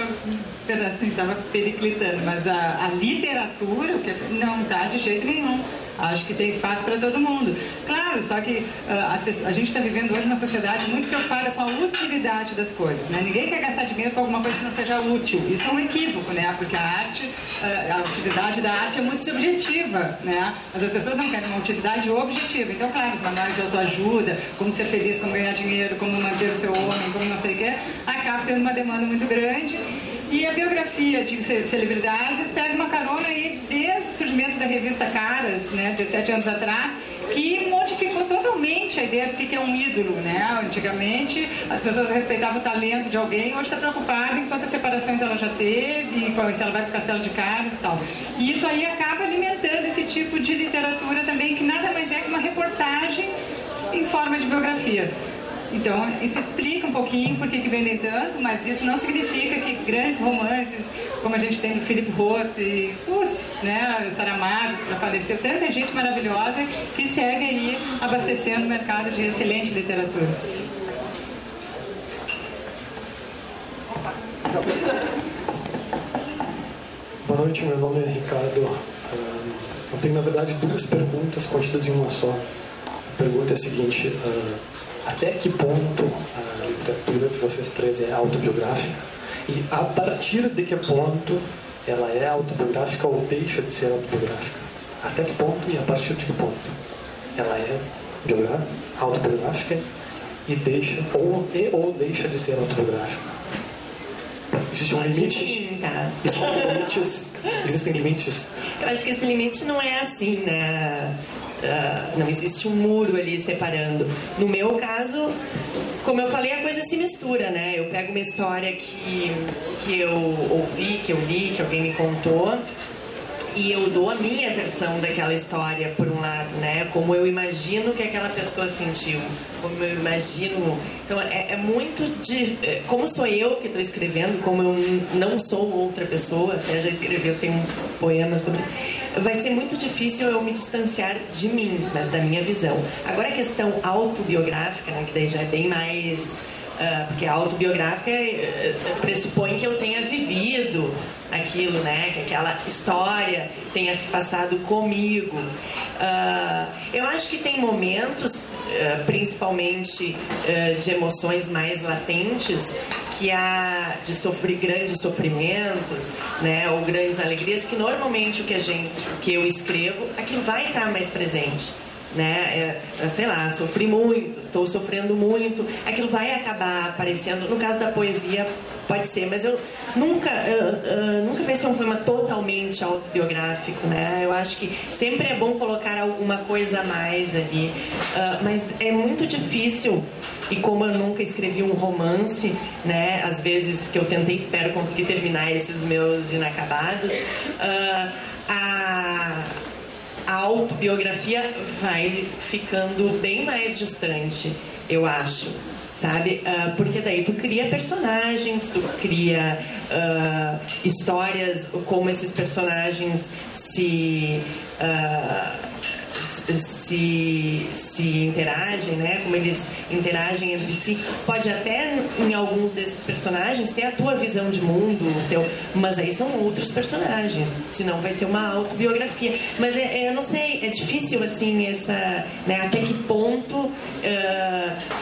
Speaker 4: assim, estava periclitando, mas a, a literatura não está de jeito nenhum. Acho que tem espaço para todo mundo. Claro, só que uh, pessoas, a gente está vivendo hoje uma sociedade muito preocupada com a utilidade das coisas. Né? Ninguém quer gastar dinheiro com alguma coisa que não seja útil. Isso é um equívoco, né? porque a arte, uh, a utilidade da arte é muito subjetiva. Né? Mas as pessoas não querem uma utilidade objetiva. Então, claro, os manuais de autoajuda, como ser feliz, como ganhar dinheiro, como manter o seu homem, como não sei o quê, acabam tendo uma demanda muito grande. E a biografia de celebridades pega uma carona aí desde o surgimento da revista Caras, né, 17 anos atrás, que modificou totalmente a ideia do que é um ídolo, né? Antigamente as pessoas respeitavam o talento de alguém, hoje está preocupada em quantas separações ela já teve, se ela vai para o castelo de carnes e tal. E isso aí acaba alimentando esse tipo de literatura também, que nada mais é que uma reportagem em forma de biografia. Então, isso explica um pouquinho por que, que vendem tanto, mas isso não significa que grandes romances, como a gente tem do Philip Roth e, putz, né, Saramago, já faleceu, tanta gente maravilhosa que segue aí abastecendo o mercado de excelente literatura.
Speaker 9: Boa noite, meu nome é Ricardo. Eu tenho, na verdade, duas perguntas contidas em uma só. A pergunta é a seguinte: até que ponto a literatura de vocês três é autobiográfica? E a partir de que ponto ela é autobiográfica ou deixa de ser autobiográfica? Até que ponto e a partir de que ponto ela é autobiográfica e deixa ou, e, ou deixa de ser autobiográfica? Existe um limite? Existem limites? Existem limites?
Speaker 2: Eu acho que esse limite não é assim, né? Uh, não existe um muro ali separando. No meu caso, como eu falei, a coisa se mistura, né? Eu pego uma história que, que eu ouvi, que eu li, que alguém me contou, e eu dou a minha versão daquela história por um lado, né? Como eu imagino que aquela pessoa sentiu, como eu imagino. Então é, é muito de é, como sou eu que estou escrevendo, como eu não sou outra pessoa. Até já escreveu tem um poema sobre. Vai ser muito difícil eu me distanciar de mim, mas da minha visão. Agora a questão autobiográfica, né, que daí já é bem mais Uh, porque a autobiográfica uh, pressupõe que eu tenha vivido aquilo, né? Que aquela história tenha se passado comigo. Uh, eu acho que tem momentos, principalmente de emoções mais latentes, que há de sofrer grandes sofrimentos, né? Ou grandes alegrias, que normalmente o que a gente, o que eu escrevo, aquilo vai estar mais presente né? É, sei lá, sofri muito, estou sofrendo muito, aquilo vai acabar aparecendo. No caso da poesia, pode ser, mas eu nunca, uh, uh, nunca vai ser um poema totalmente autobiográfico, né? Eu acho que sempre é bom colocar alguma coisa a mais ali, uh, mas é muito difícil. E como eu nunca escrevi um romance, né? Às vezes que eu tentei, espero conseguir terminar esses meus inacabados. a a autobiografia vai ficando bem mais distante, eu acho. Sabe? Uh, porque daí tu cria personagens, tu cria uh, histórias, como esses personagens se. Uh, se, se interagem, né? Como eles interagem entre si. Pode até em alguns desses personagens ter a tua visão de mundo, teu, mas aí são outros personagens. Senão vai ser uma autobiografia. Mas é, é, eu não sei, é difícil assim essa, né? Até que ponto uh,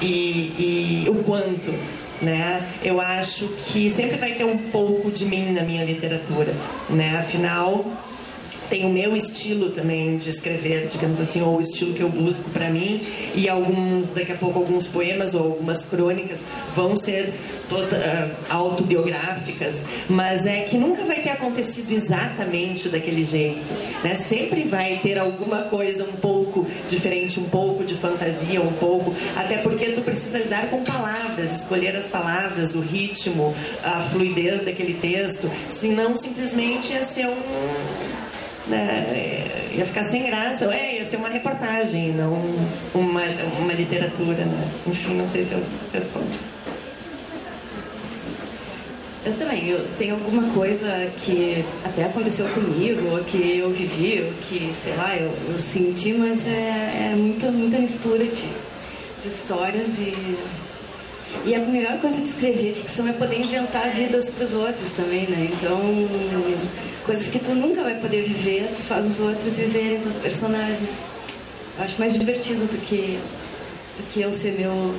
Speaker 2: e, e o quanto. Né? Eu acho que sempre vai ter um pouco de mim na minha literatura, né? Afinal, tem o meu estilo também de escrever, digamos assim, ou o estilo que eu busco para mim, e alguns, daqui a pouco, alguns poemas ou algumas crônicas vão ser toda, uh, autobiográficas, mas é que nunca vai ter acontecido exatamente daquele jeito, né? Sempre vai ter alguma coisa um pouco diferente, um pouco de fantasia, um pouco, até porque tu precisa lidar com palavras, escolher as palavras, o ritmo, a fluidez daquele texto, senão simplesmente ia ser um né, ia ficar sem graça, é, ia ser uma reportagem, não uma, uma literatura, né? Enfim, não sei se eu respondo.
Speaker 3: Eu também, eu tenho alguma coisa que até aconteceu comigo, ou que eu vivi, ou que, sei lá, eu, eu senti, mas é, é muita, muita mistura de, de histórias e e a melhor coisa de escrever ficção é poder inventar vidas para os outros também, né? Então, coisas que tu nunca vai poder viver, tu faz os outros viverem com os personagens. Eu acho mais divertido do que, do que eu ser meu.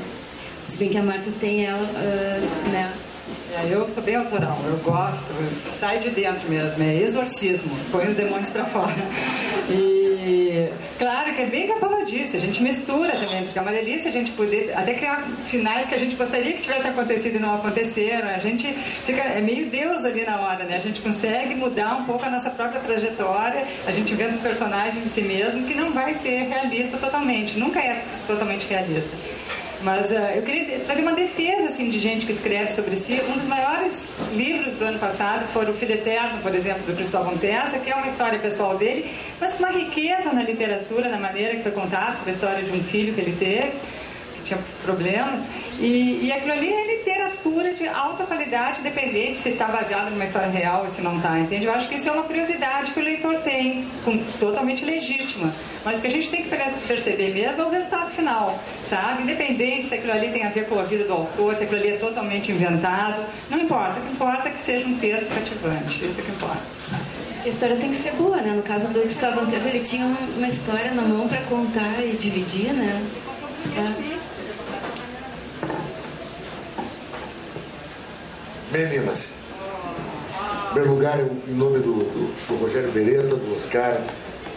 Speaker 3: Se bem que a Marta tem ela, uh, né?
Speaker 4: É, eu sou bem autoral, eu gosto, sai de dentro mesmo, é exorcismo, põe os demônios para fora. E E claro que é bem que a Paula disse, a gente mistura também, porque é uma delícia a gente poder até criar finais que a gente gostaria que tivesse acontecido e não aconteceram. A gente fica, é meio Deus ali na hora, né? A gente consegue mudar um pouco a nossa própria trajetória, a gente inventa um personagem de si mesmo que não vai ser realista totalmente, nunca é totalmente realista. Mas uh, eu queria fazer uma defesa assim, de gente que escreve sobre si. Um dos maiores livros do ano passado foi O Filho Eterno, por exemplo, do Cristóvão Tessa, que é uma história pessoal dele, mas com uma riqueza na literatura, na maneira que foi contado sobre a história de um filho que ele teve tinha problemas. E, e aquilo ali é literatura de alta qualidade, independente se está baseado numa história real ou se não está, entende? Eu acho que isso é uma curiosidade que o leitor tem, com, totalmente legítima. Mas o que a gente tem que perceber mesmo é o resultado final, sabe? Independente se aquilo ali tem a ver com a vida do autor, se aquilo ali é totalmente inventado, não importa. O que importa é que seja um texto cativante, isso é que importa.
Speaker 3: A história tem que ser boa, né? No caso do Gustavo Antes, ele tinha uma história na mão para contar e dividir, né? É.
Speaker 10: Meninas, em primeiro lugar, em nome do, do, do Rogério Beretta, do Oscar,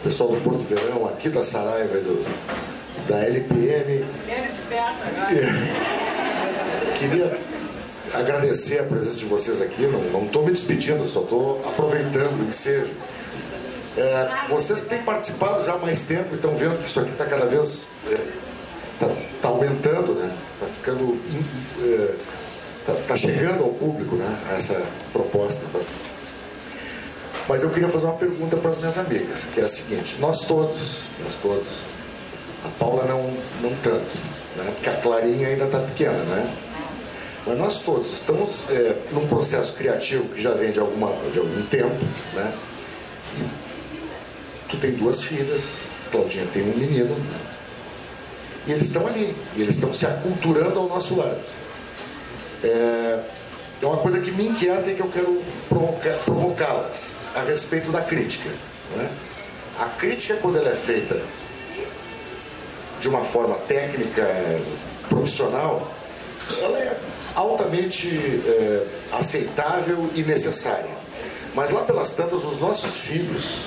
Speaker 10: pessoal do Porto Verão, aqui da Saraiva, do, da LPM. Queria agradecer a presença de vocês aqui. Não estou me despedindo, só estou aproveitando o ensejo. É, vocês que têm participado já há mais tempo e estão vendo que isso aqui está cada vez está é, tá, tá aumentando, né? Está ficando é, Está tá chegando ao público né, essa proposta. Mas eu queria fazer uma pergunta para as minhas amigas, que é a seguinte: nós todos, nós todos, a Paula não, não tanto, né, porque a Clarinha ainda está pequena, né? Mas nós todos estamos é, num processo criativo que já vem de, alguma, de algum tempo, né? E tu tem duas filhas, Claudinha tem um menino, né? e eles estão ali, e eles estão se aculturando ao nosso lado. É, é uma coisa que me inquieta e que eu quero provocá-las a respeito da crítica. Né? A crítica, quando ela é feita de uma forma técnica, profissional, ela é altamente é, aceitável e necessária. Mas lá pelas tantas, os nossos filhos,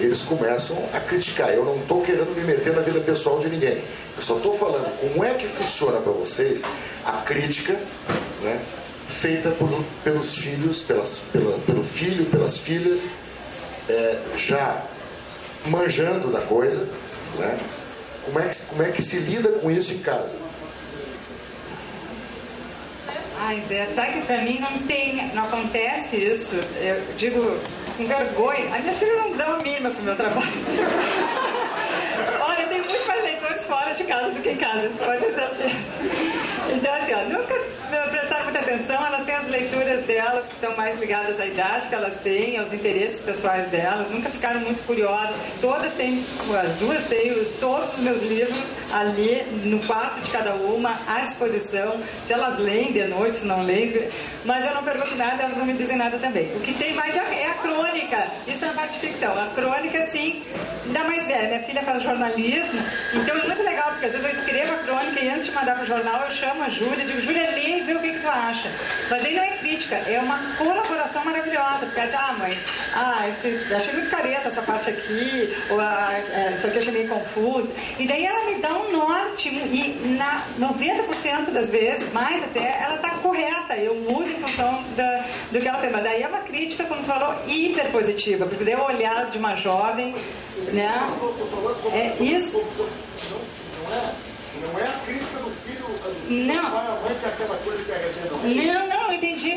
Speaker 10: eles começam a criticar. Eu não estou querendo me meter na vida pessoal de ninguém. Eu só estou falando como é que funciona para vocês a crítica né, feita por, pelos filhos, pelas, pela, pelo filho, pelas filhas, é, já manjando da coisa. Né? Como, é que, como é que se lida com isso em casa?
Speaker 4: Ai, Zé, sabe que pra mim não tem, não acontece isso. Eu digo com vergonha. As minhas filhas não dão a mínima pro meu trabalho. Olha, tem muito mais leitores fora de casa do que em casa, isso pode certeza. Então, assim, ó, nunca prestaram muita atenção, elas têm as leituras delas que estão mais ligadas à idade que elas têm, aos interesses pessoais delas, nunca ficaram muito curiosas. Todas têm, as duas têm os, todos os meus livros ali no quarto de cada uma, à disposição. Se elas leem de noite, se não leem, mas eu não pergunto nada, elas não me dizem nada também. O que tem mais é, é a crônica, isso é uma parte de ficção. A crônica, sim, ainda mais velha. Minha filha faz jornalismo, então é muito legal, porque às vezes eu escrevo a crônica e antes de mandar para o jornal eu chamo a Júlia e digo, Júlia, lê e vê o que, que tu acha. Mas aí não é crítica, é uma colaboração maravilhosa, porque ela diz, ah mãe, ah, esse, achei muito careta essa parte aqui, ou ah, é, isso aqui eu achei meio confuso. E daí ela me dá um norte, e na 90% das vezes, mais até, ela está correta, eu mudo em função da, do que ela fez. Mas daí é uma crítica, como tu falou, hiper positiva, porque daí é o olhar de uma jovem, né? É isso.
Speaker 10: Não é a crítica do filho
Speaker 4: não. Entendi.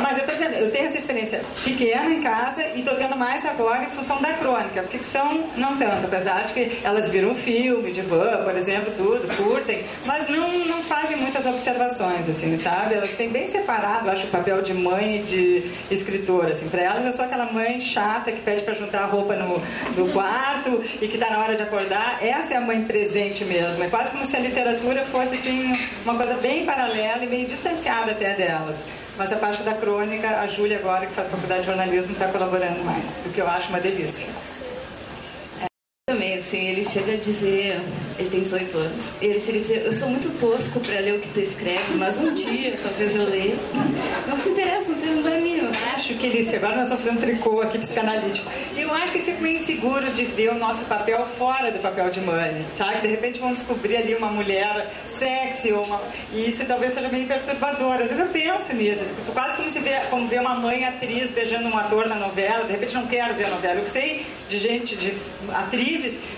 Speaker 4: Mas eu estou dizendo, eu tenho essa experiência pequena em casa e estou tendo mais agora em função da crônica. Ficção, não tanto, apesar de que elas viram filme de van, por exemplo, tudo, curtem, mas não, não fazem muitas observações, assim, sabe? Elas têm bem separado, acho, o papel de mãe e de escritora, assim. Para elas, eu sou aquela mãe chata que pede para juntar a roupa no, no quarto e que está na hora de acordar. Essa é a mãe presente mesmo. É quase como se a literatura fosse, assim, uma coisa bem paralela e meio distanciada até delas. Mas a parte da crônica, a Júlia agora, que faz faculdade de jornalismo, está colaborando mais, o que eu acho uma delícia.
Speaker 3: Também, assim, ele chega a dizer, ele tem 18 anos, ele chega a dizer, eu sou muito tosco para ler o que tu escreve, mas um dia talvez eu leia. Não se interessa, não tem a mínima.
Speaker 4: Acho que eles, agora nós estamos fazendo tricô aqui psicanalítico, e eu acho que eles ficam meio inseguros de ver o nosso papel fora do papel de mãe, sabe? De repente vão descobrir ali uma mulher sexy, ou uma... e isso talvez seja meio perturbador. Às vezes eu penso nisso, quase como se vê, como ver uma mãe atriz beijando um ator na novela, de repente não quero ver a novela. Eu sei de gente, de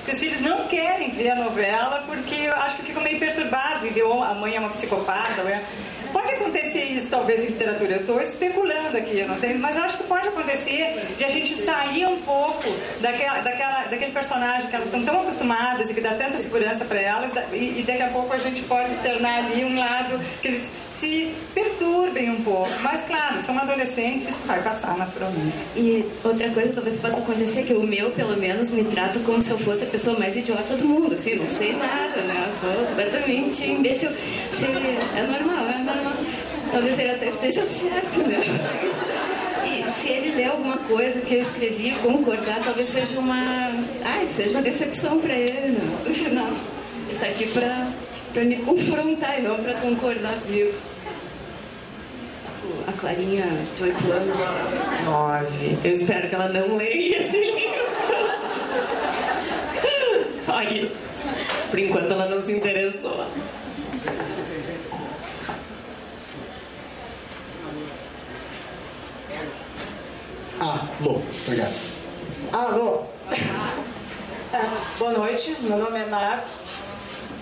Speaker 4: que os filhos não querem ver a novela porque acho que ficam meio perturbados ver oh, a mãe é uma psicopata, é... Pode acontecer isso, talvez, em literatura. Eu estou especulando aqui, não tenho, mas acho que pode acontecer de a gente sair um pouco daquela, daquela, daquele personagem que elas estão tão acostumadas e que dá tanta segurança para elas, e, e daqui a pouco a gente pode externar ali um lado que eles se perturbem um pouco. Mas, claro, são adolescentes, isso vai passar naturalmente.
Speaker 3: E outra coisa talvez possa acontecer, que o meu, pelo menos, me trata como se eu fosse a pessoa mais idiota do mundo, assim, não sei nada, né? Eu sou completamente imbecil. É normal, é normal. Talvez ele até esteja certo, né? E se ele ler alguma coisa que eu escrevi concordar, talvez seja uma... Ai, seja uma decepção para ele, né? No final. Está aqui para para me confrontar e não para concordar comigo. A Clarinha, de 8 anos.
Speaker 2: Nove. Eu espero que ela não leia esse livro. Só isso. Por enquanto ela não se interessou.
Speaker 1: Ah, bom, obrigado.
Speaker 11: Alô? Ah, boa noite, meu nome é Mar.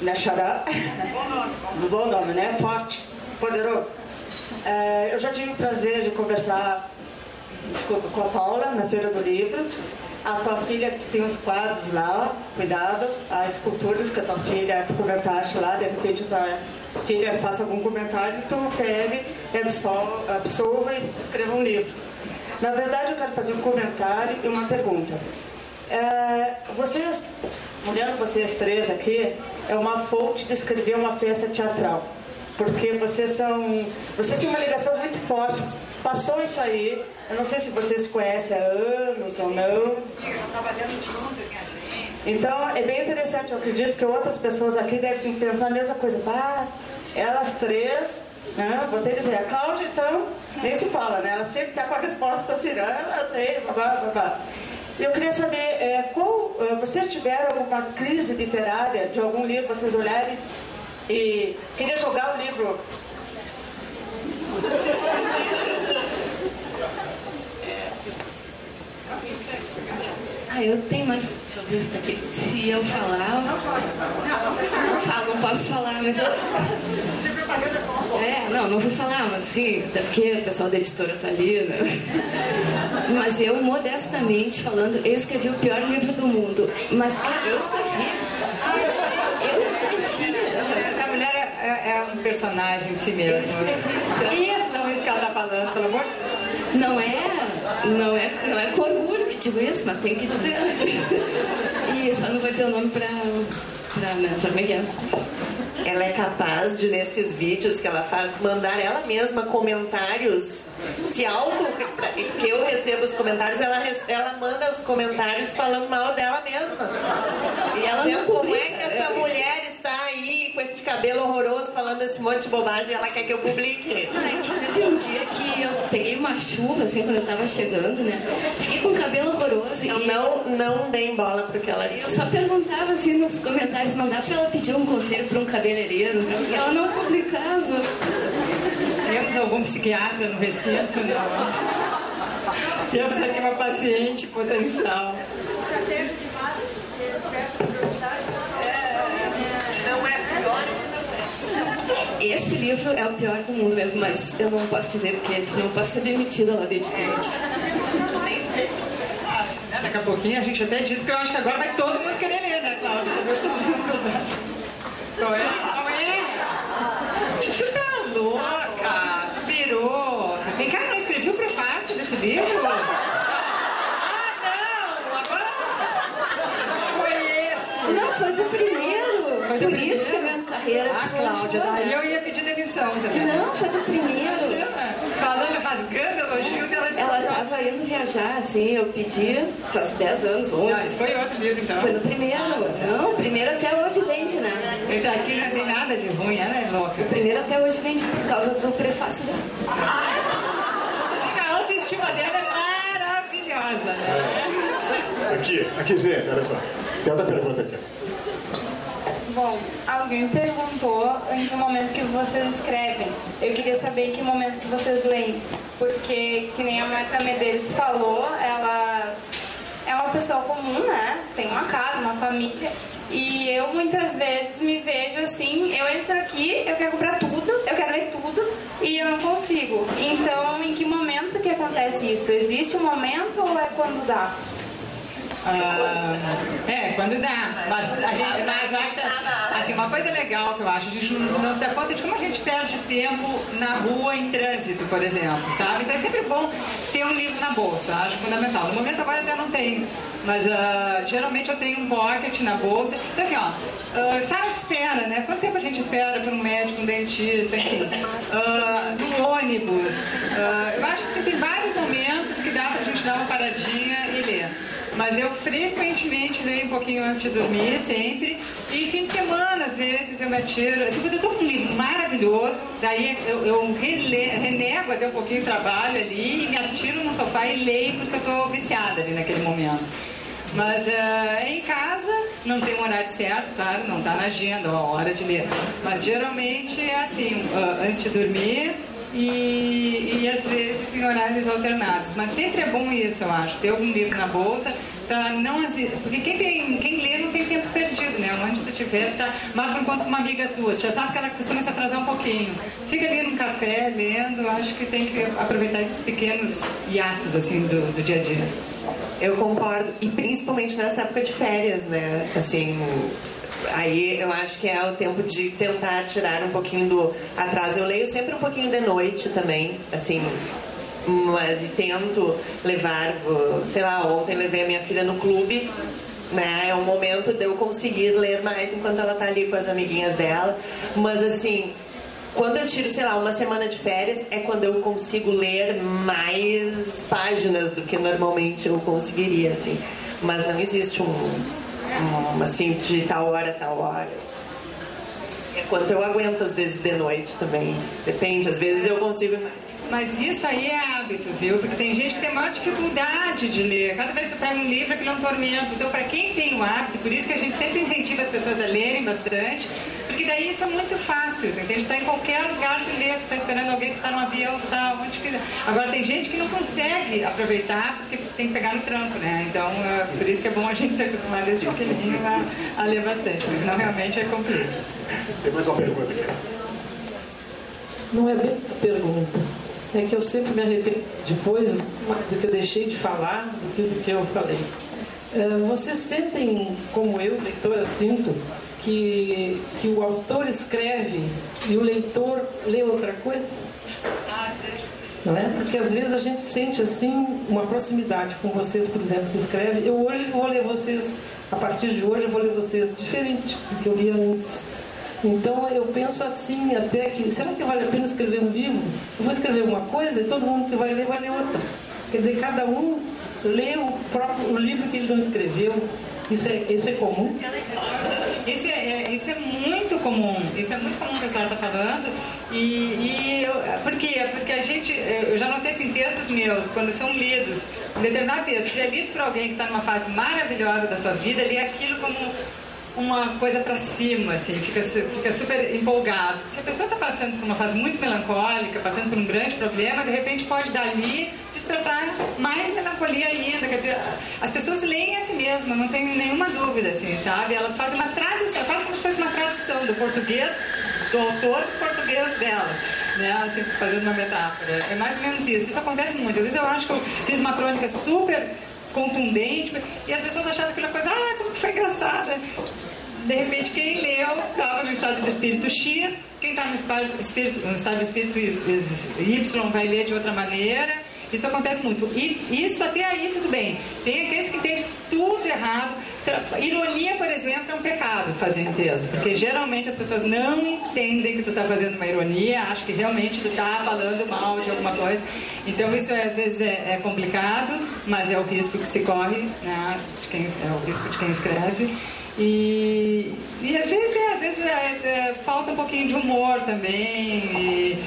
Speaker 11: Né, Xará? Bom nome. Bom nome, né? Forte, poderoso. É, eu já tive o prazer de conversar desculpa, com a Paula na Feira do Livro. A tua filha tem os quadros lá, cuidado, as esculturas que a tua filha comentaste lá, de repente a tua filha faça algum comentário, tu pede, absolva, absolva e escreva um livro. Na verdade, eu quero fazer um comentário e uma pergunta. É, vocês, olhando vocês três aqui, é uma fonte de escrever uma peça teatral. Porque vocês são. Vocês têm uma ligação muito forte. Passou isso aí. Eu não sei se vocês conhecem há anos ou não. Então, é bem interessante. Eu acredito que outras pessoas aqui devem pensar a mesma coisa. Ah, elas três, né? Vou até dizer, a Cláudia, então, nem se fala, né? Ela sempre está com a resposta assim, né? Ela sei, babá, babá. Eu queria saber, é, qual, é, vocês tiveram alguma crise literária de algum livro, vocês olharem e queria jogar o livro.
Speaker 3: Ah, eu tenho mais. Deixa eu se aqui. Se eu falar. Não falo, não posso falar, mas eu. Não, não vou falar, mas sim, até porque o pessoal da editora tá ali, né? Mas eu, modestamente falando, eu escrevi o pior livro do mundo. Mas é, eu escrevi. Eu escrevi.
Speaker 4: Essa mulher é, é, é um personagem de si mesma.
Speaker 3: Eu.
Speaker 4: Isso não é isso que ela tá falando, pelo amor
Speaker 3: Não é, não é, não é com orgulho que digo isso, mas tem que dizer. E só não vou dizer o nome pra. pra né, sabe como é que é?
Speaker 2: Ela é capaz de, nesses vídeos que ela faz, mandar ela mesma comentários. Se auto. que eu recebo os comentários, ela, ela manda os comentários falando mal dela mesma.
Speaker 3: E ela não
Speaker 2: Como é que essa mulher está aí com esse cabelo horroroso falando esse monte de bobagem e ela quer que eu publique?
Speaker 3: Ai, teve um dia que eu peguei uma chuva, assim, quando eu tava chegando, né? Fiquei com o cabelo horroroso.
Speaker 2: Então
Speaker 3: e
Speaker 2: não, não deem bola pro que ela
Speaker 3: Eu
Speaker 2: disse.
Speaker 3: só perguntava assim nos comentários, não dá pra ela pedir um conselho pra um cabeleireiro? Ela não publicava.
Speaker 4: Temos algum psiquiatra no recinto? Não. Temos aqui uma paciente potencial.
Speaker 2: Não é pior
Speaker 3: Esse livro é o pior do mundo mesmo, mas eu não posso dizer porque senão eu posso ser demitida lá da editora.
Speaker 4: Né, Daqui a pouquinho a gente até diz, porque eu acho que agora vai todo mundo querer ler, né, Cláudia? Não é? Não é? Tu tá louca? Tu pirou? Vem cá, não escrevi o prefácio desse livro? Ah, não! Agora foi esse!
Speaker 3: Não, foi do primeiro.
Speaker 4: Foi do
Speaker 3: Por isso que a
Speaker 4: primeiro?
Speaker 3: minha carreira
Speaker 4: Ah, Cláudia, daí
Speaker 3: né?
Speaker 4: eu ia pedir demissão também.
Speaker 3: Não, foi do primeiro.
Speaker 4: Imagina, falando, rasgando elogios, ela disse
Speaker 3: Ela
Speaker 4: que-
Speaker 3: tava indo viajar, assim, eu pedi, faz 10 anos, 11.
Speaker 4: Não, esse foi outro livro, então.
Speaker 3: Foi no primeiro. Não, o primeiro até hoje vende, né?
Speaker 4: Esse aqui não tem nada de ruim, ela é louca.
Speaker 3: O primeiro até hoje vende por causa do prefácio dela.
Speaker 4: A autoestima autoestima dela é maravilhosa, né?
Speaker 1: Aqui, aqui, gente, olha só. Tem outra pergunta aqui.
Speaker 12: Alguém perguntou em que momento que vocês escrevem. Eu queria saber em que momento que vocês leem. Porque, que nem a Marta Medeiros falou, ela é uma pessoa comum, né? Tem uma casa, uma família. E eu muitas vezes me vejo assim, eu entro aqui, eu quero comprar tudo, eu quero ler tudo e eu não consigo. Então, em que momento que acontece isso? Existe um momento ou é quando dá?
Speaker 4: Ah, é, quando dá. Mas, a gente, mas acho que, assim, uma coisa legal que eu acho, a gente não, não se dá conta de como a gente perde tempo na rua, em trânsito, por exemplo, sabe? Então é sempre bom ter um livro na bolsa, acho fundamental. No momento agora até não tenho, mas uh, geralmente eu tenho um pocket na bolsa. Então assim, ó, uh, sala de espera, né? Quanto tempo a gente espera por um médico, um dentista, enfim, uh, no ônibus. eu acho que assim, tem vários momentos que dá pra gente dar uma paradinha e ler. Mas eu frequentemente leio um pouquinho antes de dormir, sempre. E fim de semana, às vezes, eu me atiro. Assim, quando eu estou com um livro maravilhoso, daí eu, eu rele, renego até um pouquinho o trabalho ali e me atiro no sofá e leio porque eu estou viciada ali naquele momento. Mas uh, em casa, não tem um horário certo, claro, não está na agenda, a hora de ler. Mas geralmente é assim, uh, antes de dormir, e, e às vezes em horários alternados. Mas sempre é bom isso, eu acho, ter algum livro na bolsa, pra não, porque quem, tem, quem lê não tem tempo perdido, né? Onde tu estiver, tá, marca um encontro com uma amiga tua, tu já sabe que ela costuma se atrasar um pouquinho. Fica ali num café, lendo, acho que tem que aproveitar esses pequenos hiatos, assim, do, do dia a dia.
Speaker 2: Eu concordo, e principalmente nessa época de férias, né? Assim, aí eu acho que é o tempo de tentar tirar um pouquinho do atraso. Eu leio sempre um pouquinho de noite também, assim, mas e tento levar, sei lá, ontem levei a minha filha no clube, né? É um momento de eu conseguir ler mais enquanto ela tá ali com as amiguinhas dela, mas assim, quando eu tiro, sei lá, uma semana de férias, é quando eu consigo ler mais páginas do que normalmente eu conseguiria, assim. Mas não existe um, assim, de tal hora, tal hora. É quanto eu aguento, às vezes, de noite também. Depende, às vezes eu consigo
Speaker 4: mas isso aí é hábito, viu? Porque tem gente que tem maior dificuldade de ler. Cada vez que eu pego um livro, aquilo é um tormento. Então, para quem tem o hábito, por isso que a gente sempre incentiva as pessoas a lerem bastante, porque daí isso é muito fácil. A gente está em qualquer lugar que lê, está esperando alguém que está no avião, está onde quiser. Agora, tem gente que não consegue aproveitar porque tem que pegar no tranco, né? Então, é por isso que é bom a gente se acostumar desde pequenininho a, a ler bastante, porque senão realmente é complicado.
Speaker 1: Tem mais uma pergunta aqui.
Speaker 13: Não é bem pergunta é que eu sempre me arrependo depois do que eu deixei de falar do que, do que eu falei. É, vocês sentem, como eu, leitora, sinto, que, que o autor escreve e o leitor lê outra coisa? Não é? Porque às vezes a gente sente assim uma proximidade com vocês, por exemplo, que escreve. Eu hoje vou ler vocês, a partir de hoje eu vou ler vocês diferente do que eu lia antes. Então eu penso assim, até que, será que vale a pena escrever um livro? Eu vou escrever uma coisa e todo mundo que vai ler vai ler outra. Quer dizer, cada um lê o próprio o livro que ele não escreveu. Isso é, isso é comum?
Speaker 4: Isso é, é, isso é muito comum. Isso é muito comum que a senhora está falando. E, e eu, por quê? Porque a gente, eu já notei assim, textos meus, quando são lidos, um determinado texto, se é lido por alguém que está numa fase maravilhosa da sua vida, lê aquilo como uma coisa para cima, assim, fica, fica super empolgado. Se a pessoa está passando por uma fase muito melancólica, passando por um grande problema, de repente pode dali despertar mais melancolia ainda. Quer dizer, as pessoas leem a si mesmas, não tenho nenhuma dúvida, assim, sabe? Elas fazem uma tradução, quase como se fosse uma tradução do português do autor português dela. Né, assim, fazendo uma metáfora. É mais ou menos isso. Isso acontece muito. Às vezes eu acho que eu fiz uma crônica super contundente, e as pessoas acharam aquela coisa, ah, como que foi engraçada. De repente, quem leu estava no estado de espírito X, quem está no, no estado de espírito Y vai ler de outra maneira. Isso acontece muito. E isso até aí tudo bem. Tem aqueles que entendem tudo errado. Ironia, por exemplo, é um pecado fazer em texto, porque geralmente as pessoas não entendem que tu está fazendo uma ironia, acham que realmente tu está falando mal de alguma coisa. Então isso é, às vezes é, é, complicado, mas é o risco que se corre, né, de quem, é o risco de quem escreve. E, e às vezes, é, às vezes é, é, falta um pouquinho de humor também. E,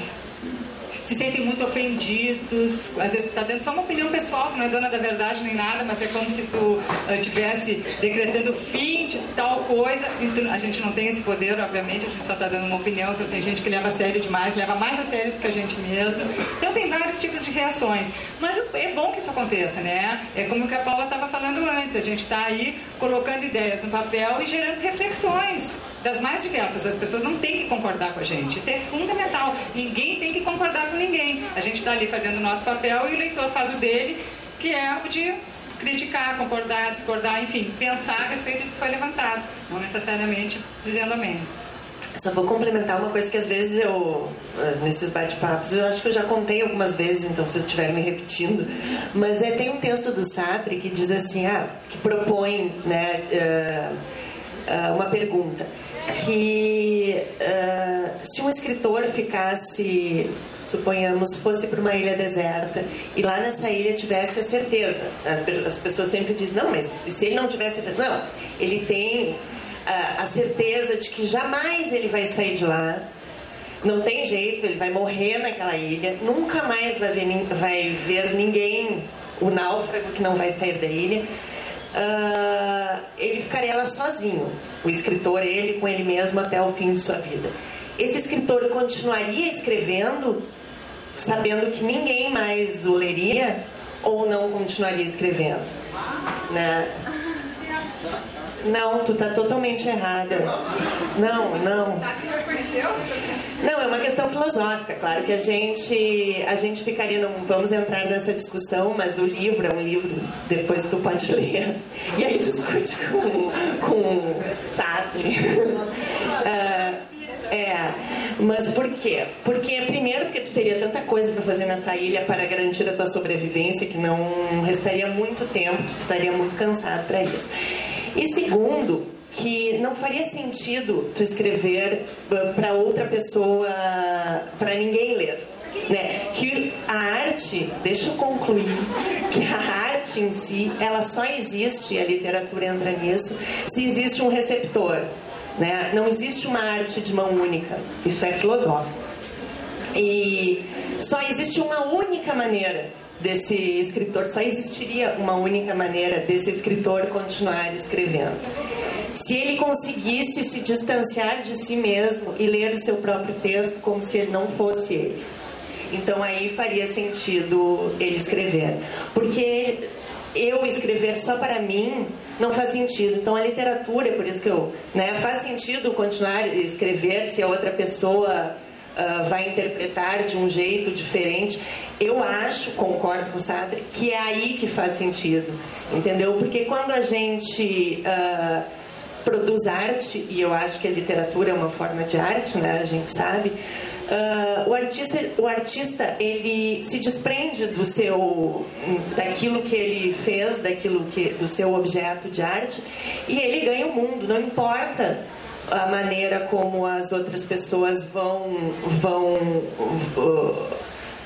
Speaker 4: se sentem muito ofendidos. Às vezes está dando só uma opinião pessoal, tu não é dona da verdade nem nada, mas é como se tu uh, tivesse decretando o fim de tal coisa. Tu, a gente não tem esse poder, obviamente, a gente só está dando uma opinião. Então tem gente que leva a sério demais, leva mais a sério do que a gente mesmo. Então tem vários tipos de reações. Mas é bom que isso aconteça, né? É como o que a Paula estava falando antes. A gente está aí colocando ideias no papel e gerando reflexões das mais diversas. As pessoas não têm que concordar com a gente. Isso é fundamental. Ninguém tem que concordar com ninguém. A gente está ali fazendo o nosso papel e o leitor faz o dele, que é o de criticar, concordar, discordar, enfim, pensar a respeito do que foi levantado, não necessariamente dizendo amém.
Speaker 2: Só vou complementar uma coisa que às vezes eu, eh, nesses bate-papos, eu acho que eu já contei algumas vezes, então se eu estiver me repetindo, mas é, tem um texto do Sartre que diz assim, ah, que propõe né, uh, uh, uma pergunta, que uh, se um escritor ficasse, suponhamos, fosse para uma ilha deserta e lá nessa ilha tivesse a certeza, as, as pessoas sempre dizem, não, mas se ele não tivesse certeza, não, ele tem a, a certeza de que jamais ele vai sair de lá. Não tem jeito, ele vai morrer naquela ilha, nunca mais vai ver, vai ver ninguém, o náufrago que não vai sair da ilha. Uh, ele ficaria lá sozinho, o escritor, ele com ele mesmo até o fim de sua vida. Esse escritor continuaria escrevendo, sabendo que ninguém mais o leria, ou não continuaria escrevendo? Né? Não, tu tá totalmente errada. Não, não. Não, é uma questão filosófica, claro que a gente a gente ficaria não vamos entrar nessa discussão, mas o livro é um livro depois tu pode ler e aí discute com com Sartre. uh, é, mas por quê? Porque primeiro porque tu teria tanta coisa para fazer nessa ilha para garantir a tua sobrevivência que não restaria muito tempo, tu estaria muito cansado para isso. E segundo, que não faria sentido tu escrever uh, para outra pessoa, para ninguém ler. Né? Que a arte, deixa eu concluir, que a arte em si, ela só existe, a literatura entra nisso, se existe um receptor. Né? Não existe uma arte de mão única, isso é filosófico. E só existe uma única maneira desse escritor, só existiria uma única maneira desse escritor continuar escrevendo. Se ele conseguisse se distanciar de si mesmo e ler o seu próprio texto como se ele não fosse ele. Então aí faria sentido ele escrever. Porque eu escrever só para mim não faz sentido. Então a literatura, por isso que eu, né, faz sentido continuar a escrever se a outra pessoa uh, vai interpretar de um jeito diferente. Eu acho, concordo com o Sadre, que é aí que faz sentido, entendeu? Porque quando a gente uh, produz arte, e eu acho que a literatura é uma forma de arte, né? A gente sabe. Uh, o artista, o artista ele se desprende do seu, daquilo que ele fez, daquilo que, do seu objeto de arte, e ele ganha o mundo. Não importa a maneira como as outras pessoas vão, vão uh,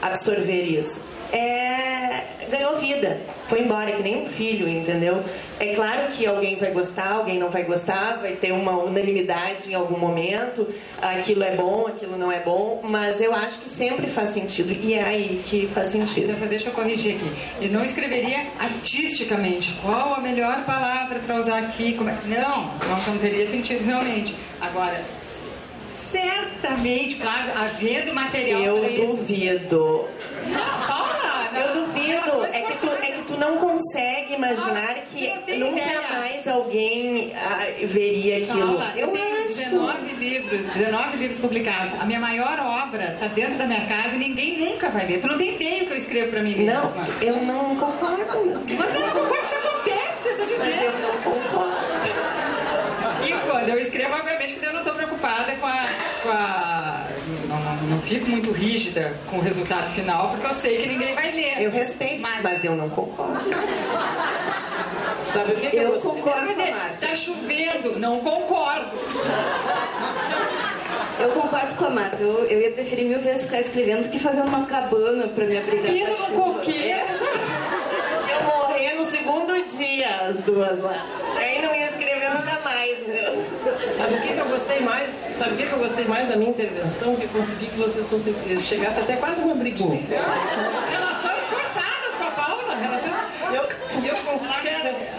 Speaker 2: absorver isso. É, ganhou vida, foi embora, que nem um filho, entendeu? É claro que alguém vai gostar, alguém não vai gostar, vai ter uma unanimidade em algum momento, aquilo é bom, aquilo não é bom, mas eu acho que sempre faz sentido, e é aí que faz sentido.
Speaker 4: Então, deixa eu corrigir aqui. Eu não escreveria artisticamente. Qual a melhor palavra para usar aqui? Como é? Não, não, não teria sentido realmente. Agora, certamente, claro, havendo material
Speaker 2: Eu duvido.
Speaker 4: Não,
Speaker 2: É que, tu, é que tu não consegue imaginar que nunca mais alguém ah, veria aquilo.
Speaker 4: Paula, eu, eu tenho acho. 19 livros, 19 livros publicados. A minha maior obra está dentro da minha casa e ninguém nunca vai ler. Tu não tem ideia o que eu escrevo para mim mesma.
Speaker 2: Não, eu não concordo.
Speaker 4: Mas eu não concordo, isso acontece, eu tô dizendo. Mas
Speaker 2: eu não concordo.
Speaker 4: E quando eu escrevo, obviamente que eu não estou preocupada com a. Com a não, fico muito rígida com o resultado final, porque eu sei que ninguém vai ler.
Speaker 2: Eu respeito, mas, mas eu não concordo.
Speaker 13: Sabe o que, que
Speaker 2: eu,
Speaker 13: eu
Speaker 2: concordo
Speaker 4: dizer, Tá chovendo, não concordo.
Speaker 3: Eu concordo com a Marta. Eu, eu ia preferir mil vezes ficar escrevendo do que fazer uma cabana para me abrigar.
Speaker 4: Indo no coqueiro.
Speaker 2: Eu morrer no segundo dia, as duas lá. Aí não ia escrever nunca mais, né?
Speaker 13: Sabe o que, que eu gostei mais? Sabe o que, que eu gostei mais da minha intervenção? Que consegui que vocês conseguissem chegassem até quase uma briguinha.
Speaker 4: Relações cortadas com a Paula. Relações...
Speaker 13: Eu, eu concordo.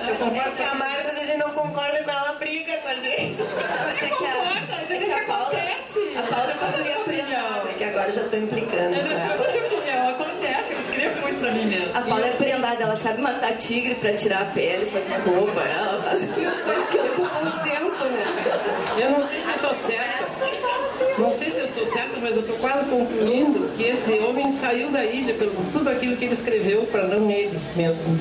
Speaker 13: Eu concordo
Speaker 2: com a Marta, se a gente não concorda com ela, briga com a gente.
Speaker 4: Não concorda, mas é que acontece.
Speaker 2: A Paula poderia opinião. É que agora já estou implicando.
Speaker 4: Eu tenho opinião, acontece. Eu escrevo muito pra mim mesmo.
Speaker 3: A Paula é prendada, ela sabe matar tigre pra tirar a pele, fazer roupa. Ela faz coisa que ocupa um tempo, né?
Speaker 13: Eu não sei se eu estou certa. Não sei se eu estou certa, mas eu estou quase concluindo que esse homem saiu da ilha pelo tudo aquilo que ele escreveu para não ele mesmo.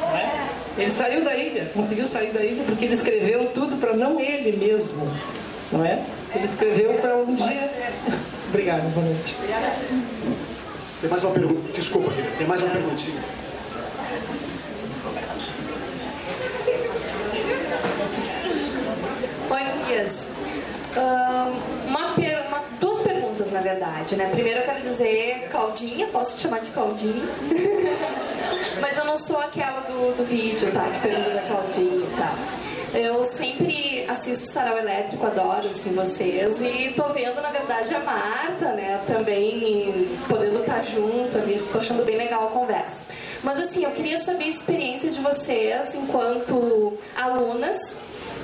Speaker 13: Não é? Ele saiu da ilha, conseguiu sair da ilha porque ele escreveu tudo para não ele mesmo. Não é? Ele escreveu para um dia. Obrigada, boa noite.
Speaker 1: Tem mais uma pergunta. Desculpa, querida. Tem mais uma perguntinha.
Speaker 14: Oi, Gurias. Ahn, uma, per- uma- duas perguntas, na verdade, né? Primeiro eu quero dizer, Claudinha, posso te chamar de Claudinha? Mas eu não sou aquela do, do vídeo, tá? Que pergunta da Claudinha e tal. Eu sempre assisto Sarau Elétrico, adoro assim, vocês. E tô vendo, na verdade, a Marta, né? Também podendo estar junto ali. Tô achando bem legal a conversa. Mas assim, eu queria saber a experiência de vocês enquanto alunas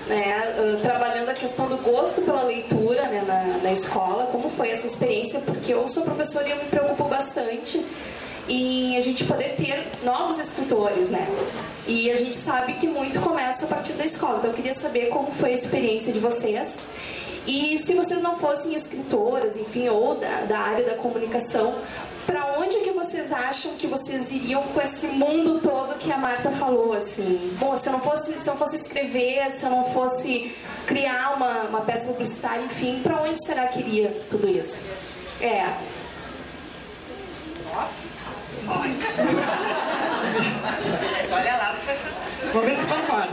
Speaker 14: né, ah, trabalhando a questão do gosto pela leitura né, na, na escola. Como foi essa experiência? Porque eu sou professora e eu me preocupo bastante em a gente poder ter novos escritores, né? E a gente sabe que muito começa a partir da escola. Então eu queria saber como foi a experiência de vocês. E se vocês não fossem escritoras, enfim, ou da, da área da comunicação, para onde que vocês acham que vocês iriam com esse mundo todo que a Marta falou, assim? Bom, se eu não fosse, se eu fosse escrever, se eu não fosse criar uma, uma peça publicitária, enfim, para onde será que iria tudo isso? É.
Speaker 4: Olha lá. Vou ver se tu concorda.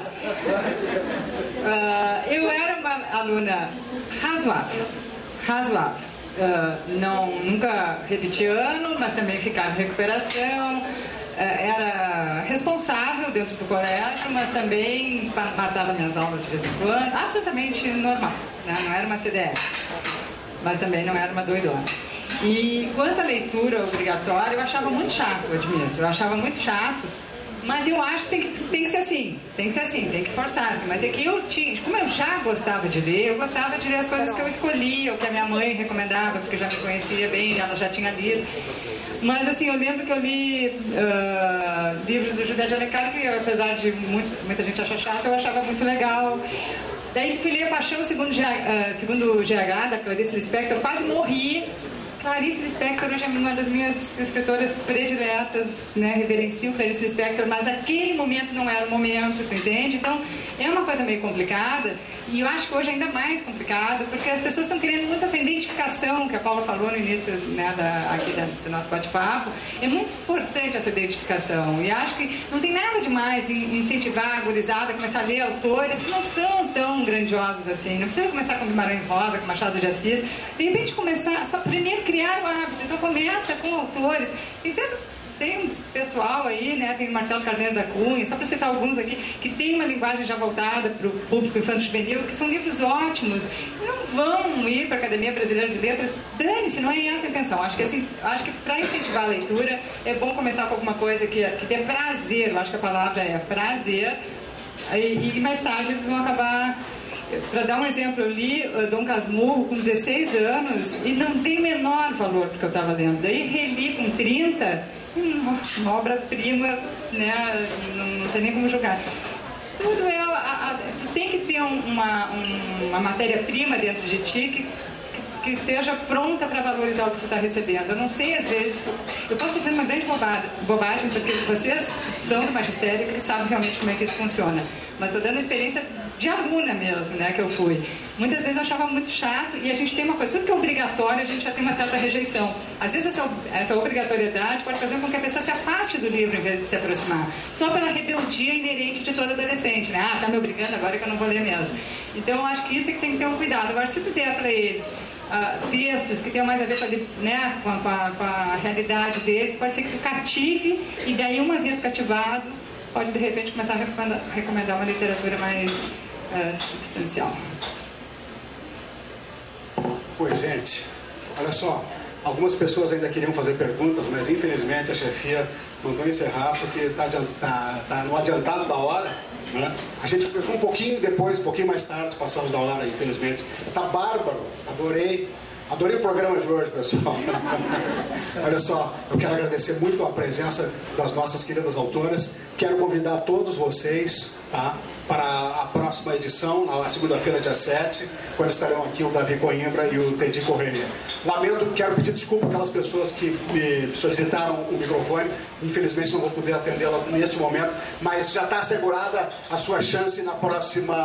Speaker 4: Ah, eu era uma aluna razoável. Razoável. Ah, não, nunca repeti ano, mas também ficava em recuperação. Ah, era responsável dentro do colégio, mas também matava minhas aulas de vez em quando. Absolutamente normal. né? Não era uma CDF. Mas também não era uma doidona. E quanto à leitura obrigatória, eu achava muito chato, eu admito. Eu achava muito chato. Mas eu acho que tem que, tem que ser assim, tem que ser assim, tem que forçar-se. Mas é que eu tinha, como eu já gostava de ler, eu gostava de ler as coisas que eu escolhia, ou que a minha mãe recomendava, porque já me conhecia bem, ela já tinha lido. Mas assim, eu lembro que eu li ah, livros do José de Alencar, que apesar de muito, muita gente achar chato, eu achava muito legal. Daí fui ler Paixão segundo, GH, ah, segundo GH, da Clarice Lispector, eu quase morri. Clarice Lispector hoje é uma das minhas escritoras prediletas, né? Reverencio Clarice Lispector, mas aquele momento não era o momento, entende? Então é uma coisa meio complicada e eu acho que hoje é ainda mais complicado porque as pessoas estão querendo muito essa identificação que a Paula falou no início né, da, aqui da- do nosso bate-papo. É muito importante essa identificação e acho que não tem nada demais em incentivar a gurizada a começar a ler autores que não são tão grandiosos assim. Não precisa começar com Guimarães Rosa, com Machado de Assis. De repente começar, só primeiro criar o hábito. Então começa com autores. Tem tanto tem um pessoal aí, né? Tem o Marcelo Carneiro da Cunha, só para citar alguns aqui, que tem uma linguagem já voltada para o público infantil juvenil, que são livros ótimos. Não vão ir para a Academia Brasileira de Letras. Dane-se, não é essa a intenção. Acho que assim, acho que para incentivar a leitura é bom começar com alguma coisa que, que dê prazer. Eu acho que a palavra é prazer. E, e mais tarde eles vão acabar para dar um exemplo, eu li uh, Dom Casmurro com 16 anos e não tem menor valor porque eu estava lendo. Daí reli com 30, uma obra-prima, né? não, não tem nem como julgar. Tudo é. A, a, tem que ter um- uma, um- uma matéria-prima dentro de ti que, que esteja pronta para valorizar o que está recebendo. Eu não sei, às vezes, eu posso estar dizendo uma grande bobagem, porque vocês são do magistério e sabem realmente como é que isso funciona. Mas estou dando a experiência de aluna mesmo, né, que eu fui. Muitas vezes eu achava muito chato e a gente tem uma coisa, tudo que é obrigatório, a gente já tem uma certa rejeição. Às vezes essa, essa obrigatoriedade pode fazer com que a pessoa se afaste do livro em vez de se aproximar. Só pela rebeldia inerente de todo adolescente, né? Ah, tá me obrigando agora que eu não vou ler mesmo. Então eu acho que isso é que tem que ter um cuidado. Agora, se tu der para ele uh, textos que tenham mais a ver com a, né, com, a, com a realidade deles, pode ser que cative e daí, uma vez cativado, pode de repente começar a recomendar, recomendar uma literatura mais uh, substancial.
Speaker 1: Oi, gente. Olha só, algumas pessoas ainda queriam fazer perguntas, mas infelizmente a chefia mandou encerrar porque está tá, tá no adiantado da hora. Né? A gente foi um pouquinho depois, um pouquinho mais tarde, passamos da hora, infelizmente. Tá bárbaro, adorei. Adorei o programa de hoje, pessoal. Olha só, eu quero agradecer muito a presença das nossas queridas autoras. Quero convidar todos vocês tá, para a próxima edição, na segunda-feira, dia 7, quando estarão aqui o Davi Coimbra e o Teddy Correia. Lamento, quero pedir desculpa aquelas pessoas que me solicitaram o microfone. Infelizmente não vou poder atendê-las neste momento, mas já está assegurada a sua chance na próxima,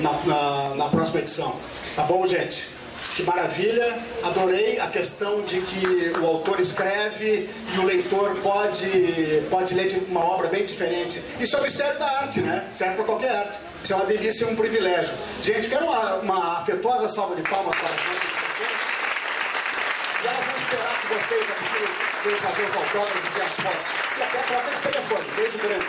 Speaker 1: na, na, na próxima edição. Tá bom, gente? Que maravilha, adorei a questão de que o autor escreve e o leitor pode, pode ler de uma obra bem diferente. Isso é o mistério da arte, né? Serve para qualquer arte. Isso é uma delícia e um privilégio. Gente, quero uma, uma afetuosa salva de palmas para nossas E elas vão esperar que vocês aqui venham fazer os autógrafos e as fotos. E até a própria telefone. Beijo grande.